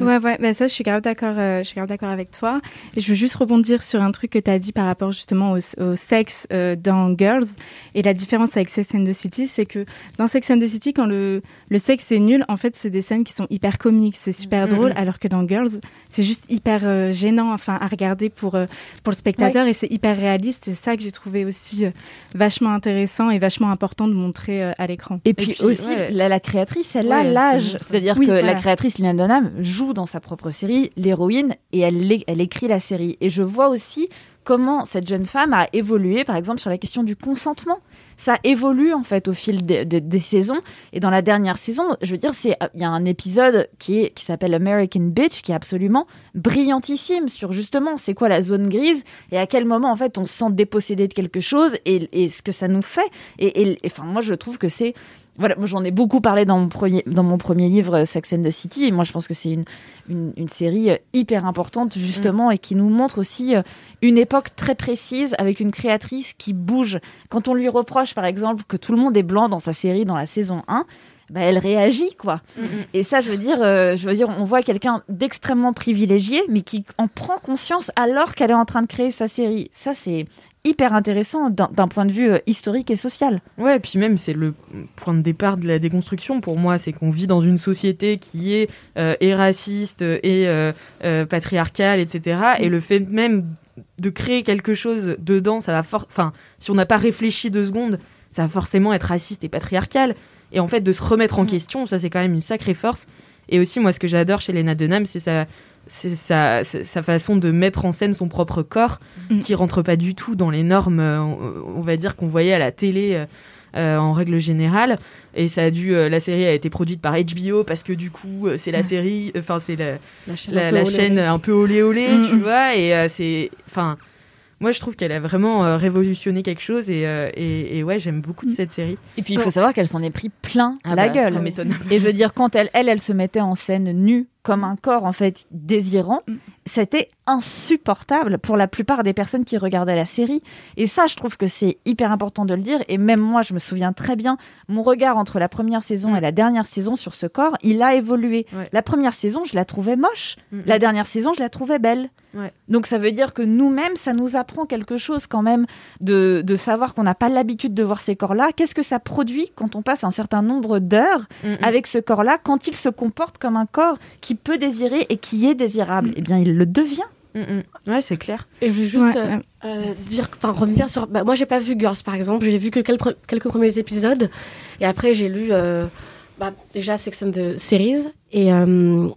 Speaker 11: Ouais, ouais, bah ça, je suis grave d'accord, euh, je suis grave d'accord avec toi. Et je veux juste rebondir sur un truc que tu as dit par rapport justement au, sexe euh, dans Girls. Et la différence avec Sex and the City, c'est que dans Sex and the City, quand le, le sexe est nul, en fait, c'est des scènes qui sont hyper comiques, c'est super drôle, alors que dans Girls, c'est juste hyper euh, gênant, enfin, à regarder pour, pour le spectateur et c'est hyper réaliste. C'est ça que j'ai trouvé aussi vachement intéressant et vachement important de montrer à l'écran.
Speaker 13: Et, puis aussi, la, créatrice, elle a l'âge. C'est-à-dire que la créatrice, Lina Dunham, joue dans sa propre série l'héroïne et elle, elle écrit la série. Et je vois aussi comment cette jeune femme a évolué, par exemple, sur la question du consentement. Ça évolue en fait au fil des saisons. Et dans la dernière saison, je veux dire, il y a un épisode qui qui s'appelle American Bitch, qui est absolument brillantissime sur justement c'est quoi la zone grise et à quel moment en fait on se sent dépossédé de quelque chose et, ce que ça nous fait. Et, enfin moi je trouve que c'est voilà, j'en ai beaucoup parlé dans mon premier, dans mon premier livre Sex and the City. Et moi je pense que c'est une, une, série euh, hyper importante justement et qui nous montre aussi euh, une époque très précise avec une créatrice qui bouge. Quand on lui reproche par exemple que tout le monde est blanc dans sa série dans la saison 1, bah, elle réagit quoi. Mm, mm. Et ça, je veux dire, euh, je veux dire, on voit quelqu'un d'extrêmement privilégié, mais qui en prend conscience alors qu'elle est en train de créer sa série. Ça, c'est hyper intéressant d'un point de vue euh, historique et social.
Speaker 1: Ouais, et puis même c'est le point de départ de la déconstruction pour moi, c'est qu'on vit dans une société qui est euh, et raciste et euh, patriarcale, etc. Et le fait même de créer quelque chose dedans, ça va enfin si on n'a pas réfléchi deux secondes, ça va forcément être raciste et patriarcal. Et en fait de se remettre en question, ça c'est quand même une sacrée force. Et aussi moi ce que j'adore chez Lena Dunham, c'est sa, sa, façon de mettre en scène son propre corps mm. qui rentre pas du tout dans les normes, euh, on, va dire, qu'on voyait à la télé euh, euh, en règle générale. Et ça a dû, la série a été produite par HBO parce que du coup, c'est la série, enfin, c'est la, la, chaîne, un peu olé olé, mm, tu mm. vois, et c'est, enfin, moi je trouve qu'elle a vraiment révolutionné quelque chose et, et, ouais j'aime beaucoup de cette série.
Speaker 13: Et puis il faut savoir qu'elle s'en est pris plein ah la bah, gueule. Et je veux dire quand elle, elle elle se mettait en scène nue comme un corps en fait désirant, mm. c'était insupportable pour la plupart des personnes qui regardaient la série. Et ça, je trouve que c'est hyper important de le dire. Et même moi, je me souviens très bien, mon regard entre la première saison mm. et la dernière saison sur ce corps, il a évolué. La première saison, je la trouvais moche. Mm, la dernière saison, je la trouvais belle. Donc ça veut dire que nous-mêmes, ça nous apprend quelque chose quand même de, de savoir qu'on n'a pas l'habitude de voir ces corps-là. Qu'est-ce que ça produit quand on passe un certain nombre d'heures avec ce corps-là, quand il se comporte comme un corps qui peut désirer et qui est désirable, mm. eh bien, il le devient.
Speaker 1: Mm, mm. Ouais, c'est clair.
Speaker 10: Et je veux juste euh, euh, dire, enfin revenir sur. Bah, moi, j'ai pas vu Girls, par exemple. J'ai vu que quelques, quelques premiers épisodes, et après j'ai lu euh, bah, déjà Section de Series, et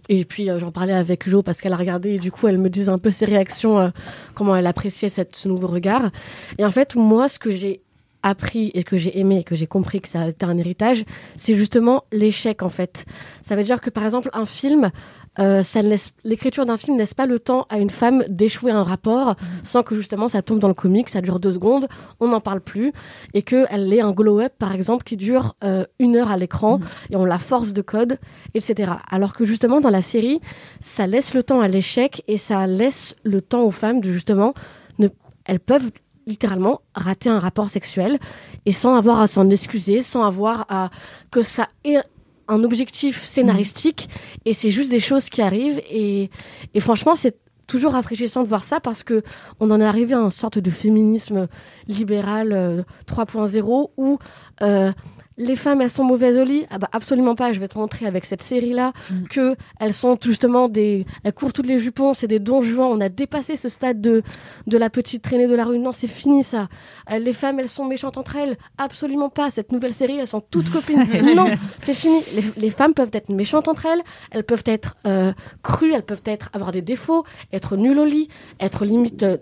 Speaker 10: et puis j'en parlais avec Jo parce qu'elle a regardé, et du coup, elle me disait un peu ses réactions, comment elle appréciait cette, ce nouveau regard. Et en fait, moi, ce que j'ai appris et que j'ai aimé et que j'ai compris que ça a été un héritage, c'est justement l'échec en fait. Ça veut dire que par exemple un film, euh, ça laisse l'écriture d'un film ne laisse pas le temps à une femme d'échouer un rapport mhm. sans que justement ça tombe dans le comique, ça dure deux secondes, on n'en parle plus et qu'elle ait un glow-up par exemple qui dure euh, une heure à l'écran mhm. et on la force de code, etc. Alors que justement dans la série, ça laisse le temps à l'échec et ça laisse le temps aux femmes de justement ne, elles peuvent littéralement raté un rapport sexuel et sans avoir à s'en excuser, sans avoir à que ça ait un objectif scénaristique. Et c'est juste des choses qui arrivent. Et, et franchement c'est toujours rafraîchissant de voir ça parce que on en est arrivé à une sorte de féminisme libéral euh, 3.0 où euh, les femmes, elles sont mauvaises au lit Ah bah absolument pas. Je vais te montrer avec cette série-là que elles sont justement des, elles courent toutes les jupons, c'est des donjons. On a dépassé ce stade de de la petite traînée de la rue. Non, c'est fini ça. Euh, les femmes, elles sont méchantes entre elles Absolument pas. Cette nouvelle série, elles sont toutes copines. non, c'est fini. Les, les femmes peuvent être méchantes entre elles. Elles peuvent être euh, crues. Elles peuvent être avoir des défauts, être nulles au lit, être limite euh,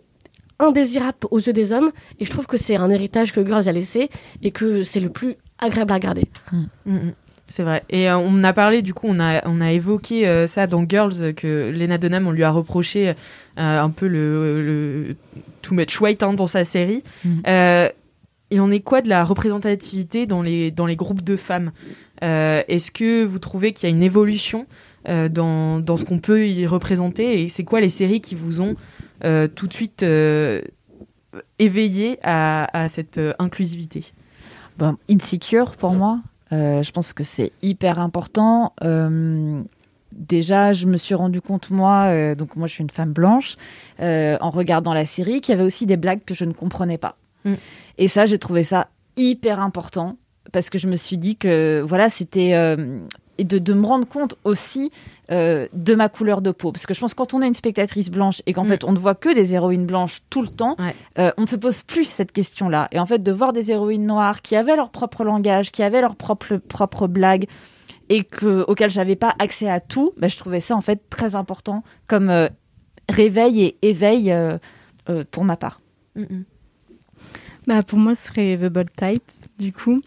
Speaker 10: indésirable aux yeux des hommes. Et je trouve que c'est un héritage que Girls a laissé et que c'est le plus agréable à regarder.
Speaker 1: Mm, mm. C'est vrai. Et euh, on a parlé, du coup, on a, on a évoqué euh, ça dans Girls, euh, que Lena Dunham, on lui a reproché euh, un peu le, le too much weight hein, dans sa série.
Speaker 13: Mm.
Speaker 1: Euh, il en est quoi de la représentativité dans les, dans les groupes de femmes? Euh, Est-ce que vous trouvez qu'il y a une évolution euh, dans, dans ce qu'on peut y représenter? Et c'est quoi les séries qui vous ont euh, tout de suite euh, éveillé à, à cette euh, inclusivité?
Speaker 13: Bon, Insecure pour moi, euh, je pense que c'est hyper important. Euh, déjà, je me suis rendu compte moi, euh, donc moi je suis une femme blanche, en regardant la série, qu'il y avait aussi des blagues que je ne comprenais pas.
Speaker 1: Mm.
Speaker 13: Et ça, j'ai trouvé ça hyper important parce que je me suis dit que voilà, c'était et de, de me rendre compte aussi euh, de ma couleur de peau. Parce que je pense que quand on est une spectatrice blanche et qu'en
Speaker 1: Mm.
Speaker 13: fait on ne voit que des héroïnes blanches tout le temps,
Speaker 1: Ouais.
Speaker 13: euh, on ne se pose plus cette question-là. Et en fait, de voir des héroïnes noires qui avaient leur propre langage, qui avaient leur propre, propre blague, et que, auxquelles j'avais pas accès à tout, bah, je trouvais ça en fait très important comme euh, réveil et éveil pour ma part.
Speaker 11: Bah, pour moi, ce serait The Bold Type, du coup.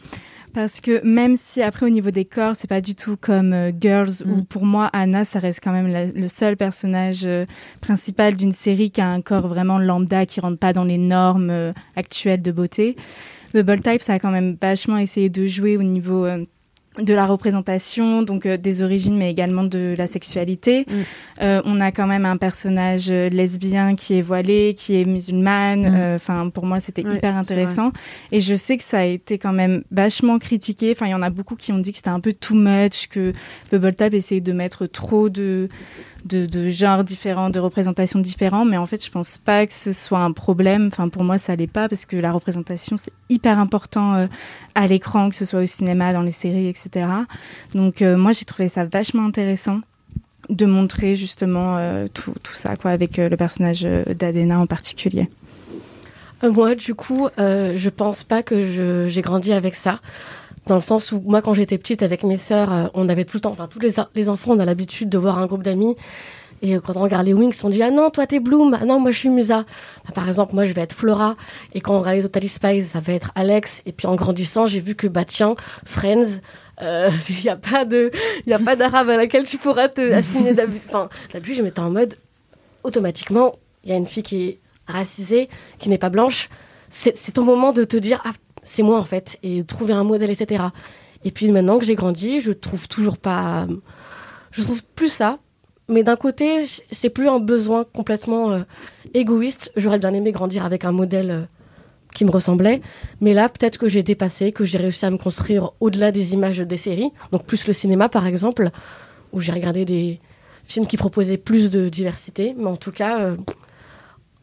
Speaker 11: Parce que même si après au niveau des corps, c'est pas du tout comme euh, Girls, où
Speaker 13: Mm.
Speaker 11: pour moi Anna, ça reste quand même la- le seul personnage euh, principal d'une série qui a un corps vraiment lambda, qui rentre pas dans les normes euh, actuelles de beauté. The Bold Type, ça a quand même vachement essayé de jouer au niveau de la représentation, donc euh, des origines, mais également de la sexualité.
Speaker 1: Mm.
Speaker 11: Euh, on a quand même un personnage euh, lesbien qui est voilé, qui est musulmane.
Speaker 13: Mm.
Speaker 11: Euh, Enfin, pour moi, c'était hyper intéressant. Et je sais que ça a été quand même vachement critiqué. Enfin, il y en a beaucoup qui ont dit que c'était un peu too much, que Bubble Tap essayait de mettre trop de, de, genres différents, de représentations différentes. Mais en fait, je pense pas que ce soit un problème. Enfin, pour moi, ça l'est pas parce que la représentation, c'est hyper important euh, à l'écran, que ce soit au cinéma, dans les séries, etc. Donc, euh, moi, j'ai trouvé ça vachement intéressant de montrer justement euh, tout, tout ça, quoi, avec le personnage d'Adena en particulier.
Speaker 10: Moi, du coup, je pense pas que j'ai grandi avec ça. Dans le sens où, moi, quand j'étais petite avec mes sœurs, euh, on avait tout le temps, enfin, tous les, enfants, on a l'habitude de voir un groupe d'amis. Et euh, quand on regarde les Wings, on dit Ah non, toi t'es Bloom, ah non, moi je suis Musa. Bah, par exemple, moi je vais être Flora. Et quand on regarde les Totally Spies, ça va être Alex. Et puis en grandissant, j'ai vu que, bah tiens, Friends, euh, il n'y a pas a pas d'arabe à laquelle tu pourras te assigner d'habitude. Enfin, d'habitude, je m'étais en mode, automatiquement, il y a une fille qui est racisée, qui n'est pas blanche. C'est ton moment de te dire, ah, c'est moi en fait, et trouver un modèle, etc. Et puis maintenant que j'ai grandi, je trouve toujours pas. Je trouve plus ça. Mais d'un côté, c'est plus un besoin complètement euh, égoïste. J'aurais bien aimé grandir avec un modèle euh, qui me ressemblait. Mais là, peut-être que j'ai dépassé, que j'ai réussi à me construire au-delà des images des séries. Donc plus le cinéma, par exemple, où j'ai regardé des films qui proposaient plus de diversité. Mais en tout cas, euh,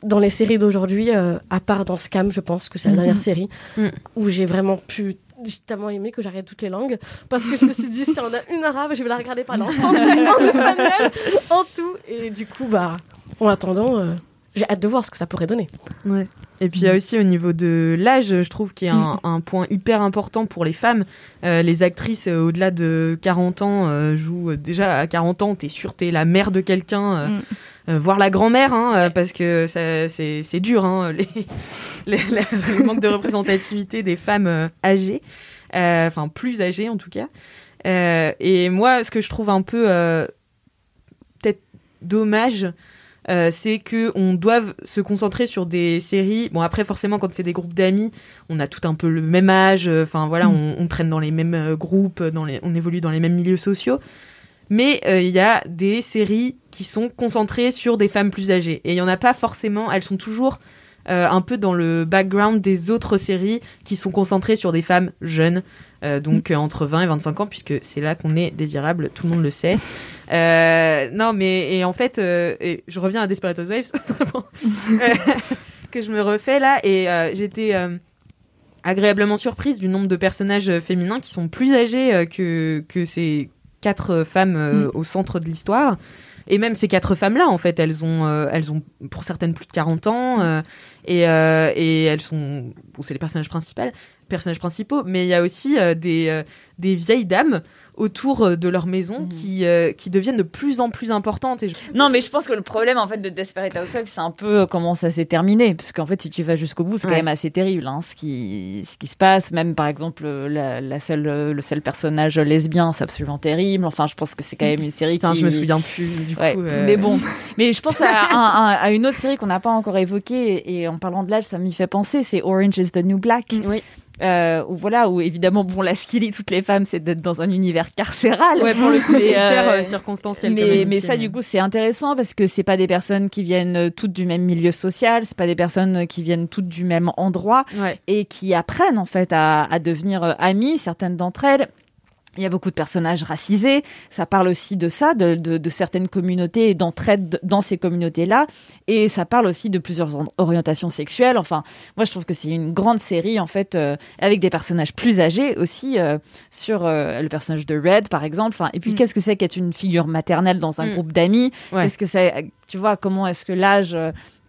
Speaker 10: dans les séries d'aujourd'hui, euh, à part dans Scam, je pense que c'est la
Speaker 1: Mhm.
Speaker 10: dernière série,
Speaker 1: Mm.
Speaker 10: où j'ai vraiment pu j'ai tellement aimé que j'arrête toutes les langues parce que je me suis dit si on a une arabe je vais la regarder par en français en espagnol en tout et du coup bah en attendant euh, j'ai hâte de voir ce que ça pourrait donner
Speaker 1: Ouais. Et puis il y a aussi au niveau de l'âge, je trouve qu'il y a un, un point hyper important pour les femmes. Euh, les actrices euh, au-delà de 40 ans euh, jouent déjà à 40 ans, t'es sûre t'es la mère de quelqu'un,
Speaker 11: Mm.
Speaker 1: Euh, voire la grand-mère, hein, euh, parce que ça- c'est dur, hein, les, les- les- le manque de représentativité des femmes euh, âgées, enfin plus âgées en tout cas. Et moi, ce que je trouve un peu peut-être dommage, euh, c'est que on doive se concentrer sur des séries. Bon après forcément quand c'est des groupes d'amis, on a tout un peu le même âge. euh, Enfin voilà,
Speaker 11: Mm.
Speaker 1: on, on traîne dans les mêmes euh, groupes, dans les, on évolue dans les mêmes milieux sociaux. Mais il y a des séries qui sont concentrées sur des femmes plus âgées et il y en a pas forcément. Elles sont toujours euh, un peu dans le background des autres séries qui sont concentrées sur des femmes jeunes, euh, donc euh, entre 20 et 25 ans, puisque c'est là qu'on est désirable, tout le monde le sait. Non, mais et en fait, et je reviens à Desperate euh, que je me refais là, et j'étais agréablement surprise du nombre de personnages féminins qui sont plus âgés que, que ces quatre femmes
Speaker 11: Mm.
Speaker 1: au centre de l'histoire. Et même ces quatre femmes-là, en fait, elles ont, euh, elles ont pour certaines plus de 40 ans, euh, et, euh, et elles sont, bon, c'est les personnages principaux, personnages principaux, mais il y a aussi des, des vieilles dames autour euh, de leur maison qui, euh, qui deviennent de plus en plus importantes. Et je-
Speaker 13: Non, mais je pense que le problème en fait de Desperate Housewives, c'est un peu euh, comment ça s'est terminé, parce qu'en fait, si tu vas jusqu'au bout, c'est
Speaker 1: Ouais.
Speaker 13: quand même assez terrible, hein, ce qui ce qui se passe. Même par exemple, la, la seule le seul personnage lesbien, c'est absolument terrible. Enfin, je pense que c'est quand même une série
Speaker 1: Putain,
Speaker 13: qui.
Speaker 1: je me souviens plus du
Speaker 13: Ouais,
Speaker 1: coup. euh,
Speaker 13: Mais bon, mais je pense à, un- à une autre série qu'on n'a pas encore évoquée et en parlant de l'âge, ça m'y fait penser. C'est Orange is the New Black.
Speaker 1: Oui.
Speaker 13: Euh, où voilà, où évidemment, bon, la skilly, toutes les femmes, c'est d'être dans un univers carcéral.
Speaker 1: Ouais, pour le coup, c'est
Speaker 13: Mais, euh,
Speaker 1: euh, quand
Speaker 13: mais,
Speaker 1: même
Speaker 13: mais
Speaker 1: aussi,
Speaker 13: ça, du coup, c'est intéressant parce que c'est pas des personnes qui viennent euh, toutes du même milieu social, c'est pas des personnes qui viennent toutes du même endroit
Speaker 1: Ouais.
Speaker 13: et qui apprennent en fait à, à devenir amies, certaines d'entre elles. Il y a beaucoup de personnages racisés. Ça parle aussi de ça, de, de, de certaines communautés et d'entraide dans ces communautés-là. Et ça parle aussi de plusieurs en- orientations sexuelles. Enfin, moi, je trouve que c'est une grande série, en fait, euh, avec des personnages plus âgés aussi, euh, sur euh, le personnage de Red, par exemple. Enfin, et puis,
Speaker 1: Mm.
Speaker 13: qu'est-ce que c'est qu'être une figure maternelle dans un
Speaker 1: Mm.
Speaker 13: groupe d'amis?
Speaker 1: Ouais.
Speaker 13: Qu'est-ce que c'est, tu vois, comment est-ce que l'âge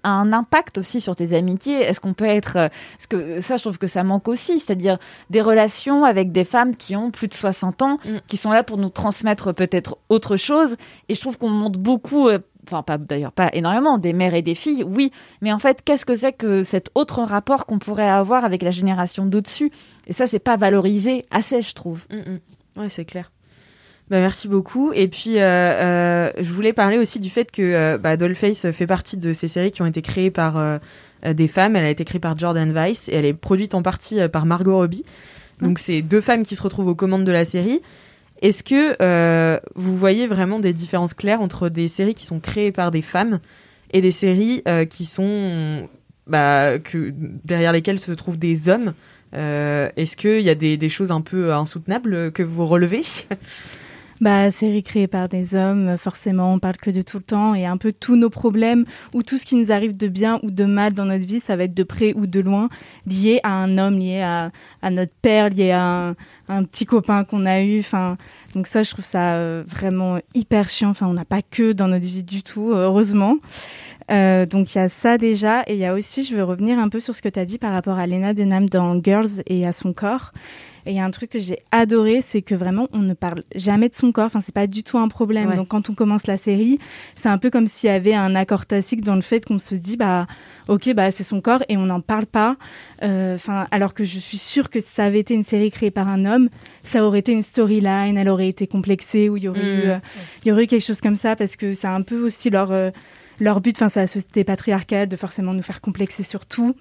Speaker 13: a un impact aussi sur tes amitiés Est-ce qu'on peut être... euh, Parce que ça, je trouve que ça manque aussi, c'est-à-dire des relations avec des femmes qui ont plus de 60 ans,
Speaker 1: Mm.
Speaker 13: qui sont là pour nous transmettre peut-être autre chose. Et je trouve qu'on montre beaucoup... euh, Enfin, pas d'ailleurs pas énormément, des mères et des filles, oui, mais en fait, qu'est-ce que c'est que cet autre rapport qu'on pourrait avoir avec la génération d'au-dessus? Et ça, c'est pas valorisé assez, je trouve.
Speaker 1: Mm, mm. Ouais, c'est clair. Bah, merci beaucoup. Et puis, euh, euh, je voulais parler aussi du fait que euh, bah, Dollface fait partie de ces séries qui ont été créées par des femmes. Elle a été créée par Jordan Weiss et elle est produite en partie par Margot Robbie. Donc, c'est deux femmes qui se retrouvent aux commandes de la série. Est-ce que vous voyez vraiment des différences claires entre des séries qui sont créées par des femmes et des séries qui sont bah, que, derrière lesquelles se trouvent des hommes? Est-ce qu'il y a des, des choses un peu insoutenables que vous relevez?
Speaker 11: Bah, série créée par des hommes, forcément, on parle que de tout le temps et un peu tous nos problèmes ou tout ce qui nous arrive de bien ou de mal dans notre vie, ça va être de près ou de loin lié à un homme, lié à, notre père, lié à un, petit copain qu'on a eu. Enfin, donc ça, je trouve ça euh, vraiment hyper chiant. Enfin, on n'a pas que dans notre vie du tout, heureusement. Euh, donc il y a ça déjà et il y a aussi, je veux revenir un peu sur ce que tu as dit par rapport à Lena Dunham dans Girls et à son corps. Et il y a un truc que j'ai adoré, c'est que vraiment on ne parle jamais de son corps. Enfin, c'est pas du tout un problème.
Speaker 1: Ouais.
Speaker 11: Donc quand on commence la série, c'est un peu comme s'il y avait un accord tacite dans le fait qu'on se dit bah ok bah c'est son corps et on n'en parle pas. Euh, Enfin, alors que je suis sûre que si ça avait été une série créée par un homme, ça aurait été une storyline, elle aurait été complexée ou il y aurait eu euh, il y aurait eu quelque chose comme ça parce que c'est un peu aussi leur euh, leur but, enfin, c'est la société patriarcale de forcément nous faire complexer sur tout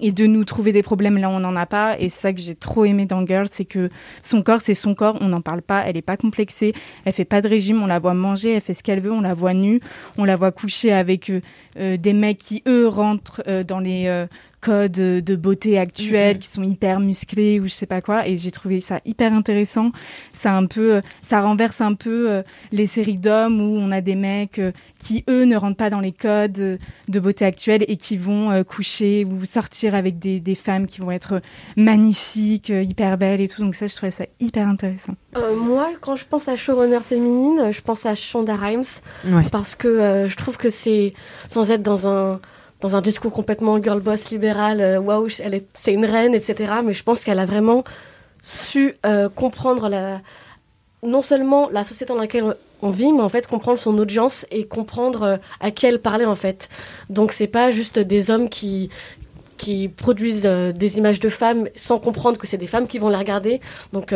Speaker 11: et de nous trouver des problèmes là on n'en a pas. Et ça que j'ai trop aimé dans Girl, c'est que son corps, c'est son corps, on n'en parle pas, elle n'est pas complexée, elle fait pas de régime, on la voit manger, elle fait ce qu'elle veut, on la voit nue, on la voit coucher avec euh, euh, des mecs qui, eux, rentrent euh, dans les codes de beauté actuels,
Speaker 1: Mhm.
Speaker 11: qui sont hyper musclés ou je sais pas quoi. Et j'ai trouvé ça hyper intéressant. Ça un peu, euh, ça renverse un peu euh, les séries d'hommes où on a des mecs euh, qui eux ne rentrent pas dans les codes de beauté actuels et qui vont euh, coucher ou sortir avec des, des femmes qui vont être magnifiques, hyper belles et tout. Donc ça, je trouvais ça hyper intéressant.
Speaker 10: Euh, moi, quand je pense à showrunner féminine, je pense à Shonda Rhimes
Speaker 1: Ouais.
Speaker 10: parce que euh, je trouve que c'est sans être dans un dans un discours complètement girl boss libéral, euh, waouh, c'est une reine, etc. Mais je pense qu'elle a vraiment su euh, comprendre non seulement la société dans laquelle on vit, mais en fait comprendre son audience et comprendre euh, à qui elle parlait en fait. Donc c'est pas juste des hommes qui qui produisent des images de femmes sans comprendre que c'est des femmes qui vont les regarder. Donc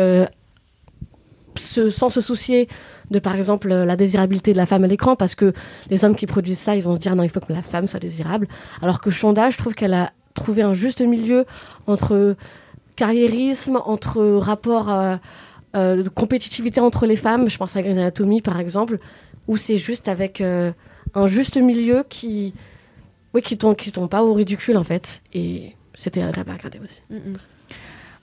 Speaker 10: sans se soucier de par exemple la désirabilité de la femme à l'écran parce que les hommes qui produisent ça ils vont se dire non il faut que la femme soit désirable alors que Shonda je trouve qu'elle a trouvé un juste milieu entre carriérisme entre rapport euh, de compétitivité entre les femmes je pense à Grey's Anatomy par exemple où c'est juste avec euh, un juste milieu qui oui, qui tombent, qui tombent pas au ridicule en fait. Et c'était agréable à regarder aussi.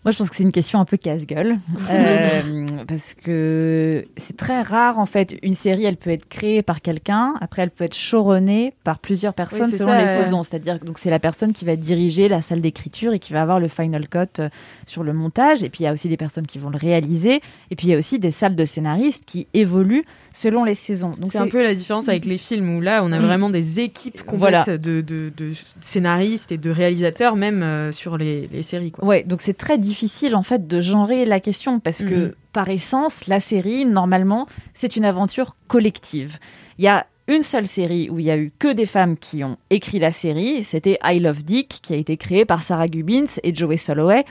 Speaker 13: Moi, je pense que c'est une question un peu casse-gueule. euh, parce que c'est très rare, en fait. Une série, elle peut être créée par quelqu'un. Après, elle peut être showrunnée par plusieurs personnes selon
Speaker 1: ça,
Speaker 13: les
Speaker 1: ouais.
Speaker 13: saisons. C'est-à-dire que c'est la personne qui va diriger la salle d'écriture et qui va avoir le final cut euh, sur le montage. Et puis, il y a aussi des personnes qui vont le réaliser. Et puis, il y a aussi des salles de scénaristes qui évoluent selon les saisons. Donc,
Speaker 1: C'est un peu la différence avec les films où là, on a vraiment des équipes complètes
Speaker 13: Voilà.
Speaker 1: de, de- de scénaristes et de réalisateurs, même euh, sur les, les séries. Quoi.
Speaker 13: Ouais, donc c'est très difficile en fait de genrer la question parce que
Speaker 1: Mhm.
Speaker 13: par essence, la série, normalement, c'est une aventure collective. Il y a une seule série où il y a eu que des femmes qui ont écrit la série, c'était I Love Dick, qui a été créée par Sarah Gubbins et Joey Soloway.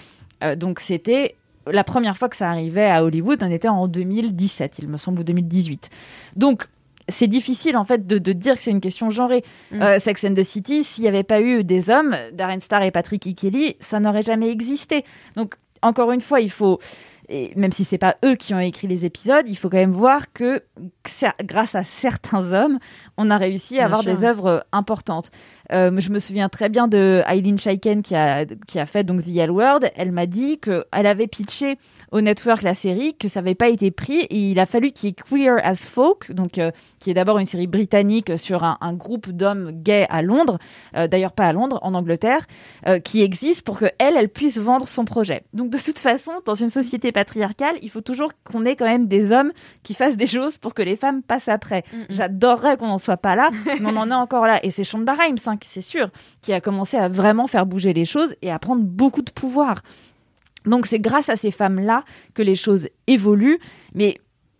Speaker 13: Euh, donc c'était la première fois que ça arrivait à Hollywood, on était en 2017, il me semble, ou 2018. Donc c'est difficile en fait de, de dire que c'est une question genrée.
Speaker 1: Mm.
Speaker 13: Euh, Sex and the City, s'il n'y avait pas eu des hommes, Darren Star et Patrick E. Kelly, ça n'aurait jamais existé. Donc encore une fois, il faut, et même si c'est pas eux qui ont écrit les épisodes, il faut quand même voir que grâce à certains hommes, on a réussi à
Speaker 1: Bien
Speaker 13: avoir
Speaker 1: sûr.
Speaker 13: des œuvres importantes. Euh, je me souviens très bien de Eileen Scheiken qui a, qui a fait donc The L Word. Elle m'a dit qu'elle avait pitché au network la série, que ça n'avait pas été pris et il a fallu qu'il y ait Queer as Folk, donc euh, qui est d'abord une série britannique sur un, un groupe d'hommes gays à Londres, euh, d'ailleurs pas à Londres, en Angleterre, euh, qui existe pour que elle, elle puisse vendre son projet. Donc de toute façon, dans une société patriarcale, il faut toujours qu'on ait quand même des hommes qui fassent des choses pour que les femmes passent après. J'adorerais qu'on n'en soit pas là, mais on en est encore là. Et c'est Shonda Rhimes, hein, c'est sûr, qui a commencé à vraiment faire bouger les choses et à prendre beaucoup de pouvoir. Donc c'est grâce à ces femmes-là que les choses évoluent, mais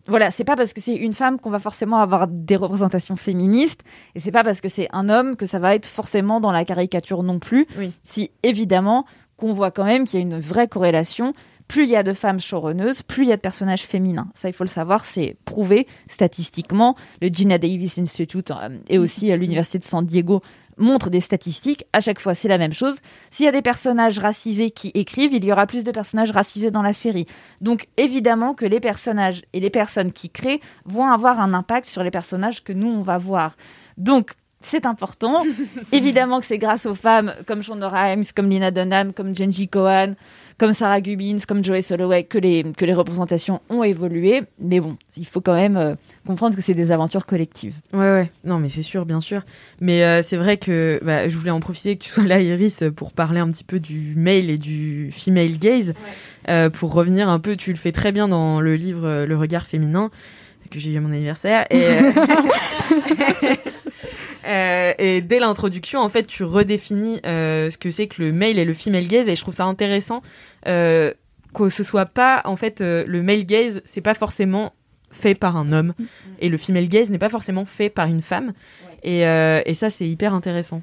Speaker 13: voilà, c'est pas parce que c'est une femme qu'on va forcément avoir des représentations féministes, et c'est pas parce que c'est un homme que ça va être forcément dans la caricature non plus. Si évidemment qu'on voit quand même qu'il y a une vraie corrélation. Plus il y a de femmes showrunneuses, plus il y a de personnages féminins. Ça, il faut le savoir, c'est prouvé statistiquement. Le Gina Davis Institute euh, et aussi euh, l'Université de San Diego montrent des statistiques. À chaque fois, c'est la même chose. S'il y a des personnages racisés qui écrivent, il y aura plus de personnages racisés dans la série. Donc, évidemment que les personnages et les personnes qui créent vont avoir un impact sur les personnages que nous, on va voir. Donc, c'est important. Évidemment que c'est grâce aux femmes comme Shonda Rhimes, comme Lina Dunham, comme Jenji Cohen, comme Sarah Gubbins, comme Joey Soloway que les, que les représentations ont évolué. Mais bon, il faut quand même euh, comprendre que c'est des aventures collectives.
Speaker 1: Ouais, ouais. Non, mais c'est sûr, bien sûr. Mais euh, c'est vrai que bah, je voulais en profiter que tu sois là, Iris, pour parler un petit peu du male et du female gaze. Euh, pour revenir un peu, tu le fais très bien dans le livre Le regard féminin, que j'ai eu à mon anniversaire. Et, euh, et dès l'introduction, en fait, tu redéfinis euh, ce que c'est que le male et le female gaze, et je trouve ça intéressant euh, que ce soit pas, en fait, euh, le male gaze, c'est pas forcément fait par un homme, et le female gaze n'est pas forcément fait par une femme, et, euh, et ça, c'est hyper intéressant.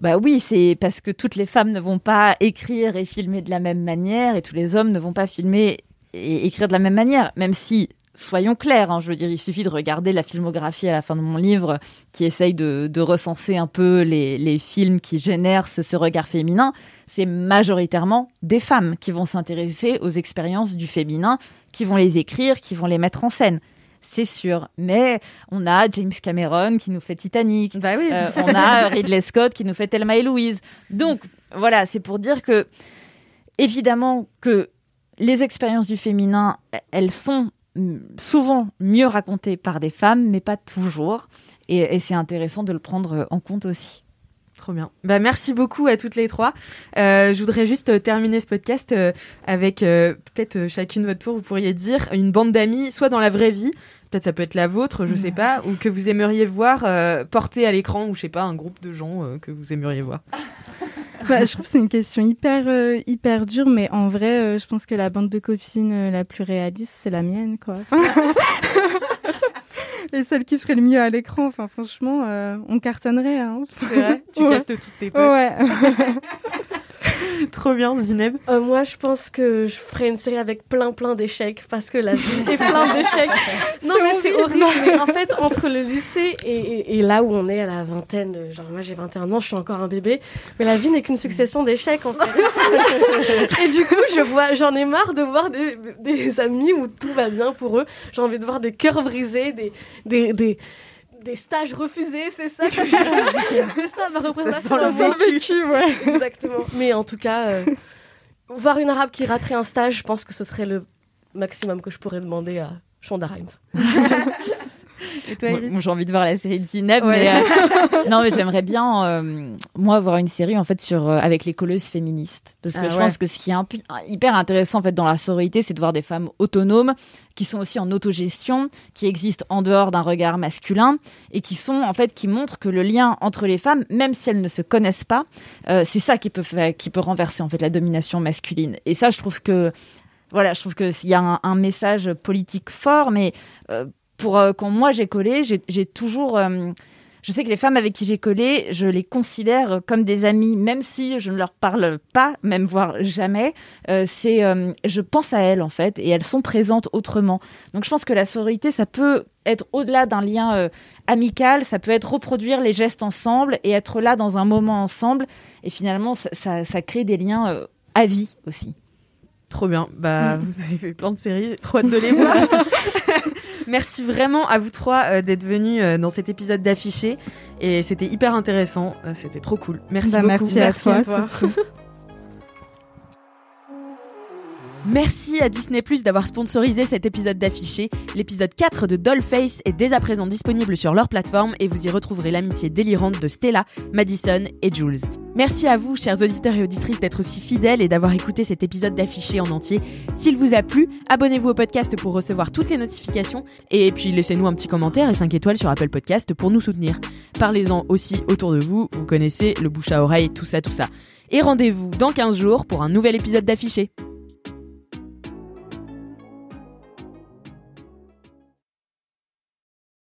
Speaker 13: Bah oui, c'est parce que toutes les femmes ne vont pas écrire et filmer de la même manière et tous les hommes ne vont pas filmer et écrire de la même manière, même si, soyons clairs, hein, je veux dire, il suffit de regarder la filmographie à la fin de mon livre qui essaye de, de recenser un peu les, les films qui génèrent ce, ce regard féminin. C'est majoritairement des femmes qui vont s'intéresser aux expériences du féminin, qui vont les écrire, qui vont les mettre en scène c'est sûr. Mais on a James Cameron qui nous fait Titanic. Euh, on a Ridley Scott qui nous fait Thelma et Louise. Donc, voilà, c'est pour dire que, évidemment, que les expériences du féminin, elles sont souvent mieux racontées par des femmes, mais pas toujours. Et, et c'est intéressant de le prendre en compte aussi.
Speaker 1: Trop bien. Bah, merci beaucoup à toutes les trois. Euh, je voudrais juste euh, terminer ce podcast euh, avec euh, peut-être euh, chacune votre tour, vous pourriez dire une bande d'amis, soit dans la vraie vie, peut-être ça peut être la vôtre, je sais pas, ou que vous aimeriez voir euh, porter à l'écran, ou je sais pas, un groupe de gens euh, que vous aimeriez voir.
Speaker 11: Bah, je trouve que c'est une question hyper, euh, hyper dure, mais en vrai, euh, je pense que la bande de copines euh, la plus réaliste, c'est la mienne, quoi. Et celle qui serait le mieux à l'écran, enfin, franchement, euh, on cartonnerait. Hein.
Speaker 1: C'est vrai Tu
Speaker 11: Ouais.
Speaker 1: castes toutes tes potes.
Speaker 11: Ouais.
Speaker 1: Trop bien, Zineb.
Speaker 10: Euh, moi, je pense que je ferais une série avec plein, plein d'échecs parce que la vie est plein d'échecs. Non, mais c'est
Speaker 11: horrible.
Speaker 10: Mais en fait, entre le lycée et, et- et là où on est à la vingtaine, euh, genre moi j'ai 21 ans, je suis encore un bébé, mais la vie n'est qu'une succession d'échecs en fait. et du coup, je vois, j'en ai marre de voir des, des amis où tout va bien pour eux. J'ai envie de voir des cœurs brisés, des, des, des des stages refusés, c'est ça que je- c'est ça ma représentation.
Speaker 1: Ça sent le vécu, ouais.
Speaker 10: Exactement. Mais en tout cas, euh, voir une arabe qui raterait un stage, je pense que ce serait le maximum que je pourrais demander à Shonda Rhimes.
Speaker 1: Et toi,
Speaker 13: Moi,
Speaker 1: Iris
Speaker 13: moi, j'ai envie de voir la série de Zineb,
Speaker 1: Ouais.
Speaker 13: mais euh, non, mais j'aimerais bien, euh, moi, voir une série en fait sur euh, avec les colleuses féministes, parce que
Speaker 1: Ah
Speaker 13: je
Speaker 1: ouais.
Speaker 13: pense que ce qui est hyper intéressant en fait dans la sororité, c'est de voir des femmes autonomes qui sont aussi en autogestion, qui existent en dehors d'un regard masculin et qui sont en fait qui montrent que le lien entre les femmes, même si elles ne se connaissent pas, c'est ça qui peut faire, qui peut renverser en fait la domination masculine. Et ça, je trouve que voilà, je trouve que s'il y a un, un message politique fort, mais euh, pour euh, quand moi j'ai collé, j'ai toujours euh, je sais que les femmes avec qui j'ai collé, je les considère comme des amies, même si je ne leur parle pas, même voire jamais. Euh, c'est, je pense à elles en fait, et elles sont présentes autrement. Donc je pense que la sororité, ça peut être au-delà d'un lien amical, ça peut être reproduire les gestes ensemble et être là dans un moment ensemble. Et finalement, ça, ça, ça crée des liens à vie aussi.
Speaker 1: Trop bien. Bah, vous avez fait plein de séries, j'ai trop hâte de les voir. Merci vraiment à vous trois euh, d'être venus euh, dans cet épisode d'affiché et c'était hyper intéressant, Euh, c'était trop cool. Merci
Speaker 11: Bah,
Speaker 1: beaucoup.
Speaker 11: merci à toi, surtout.
Speaker 1: Merci à Disney Plus d'avoir sponsorisé cet épisode d'affiché. L'épisode 4 de Dollface est dès à présent disponible sur leur plateforme et vous y retrouverez l'amitié délirante de Stella, Madison et Jules. Merci à vous, chers auditeurs et auditrices, d'être aussi fidèles et d'avoir écouté cet épisode d'affiché en entier. S'il vous a plu, abonnez-vous au podcast pour recevoir toutes les notifications et puis laissez-nous un petit commentaire et 5 étoiles sur Apple Podcast pour nous soutenir. Parlez-en aussi autour de vous, vous connaissez le bouche à oreille, tout ça, tout ça. Et rendez-vous dans 15 jours pour un nouvel épisode d'affiché.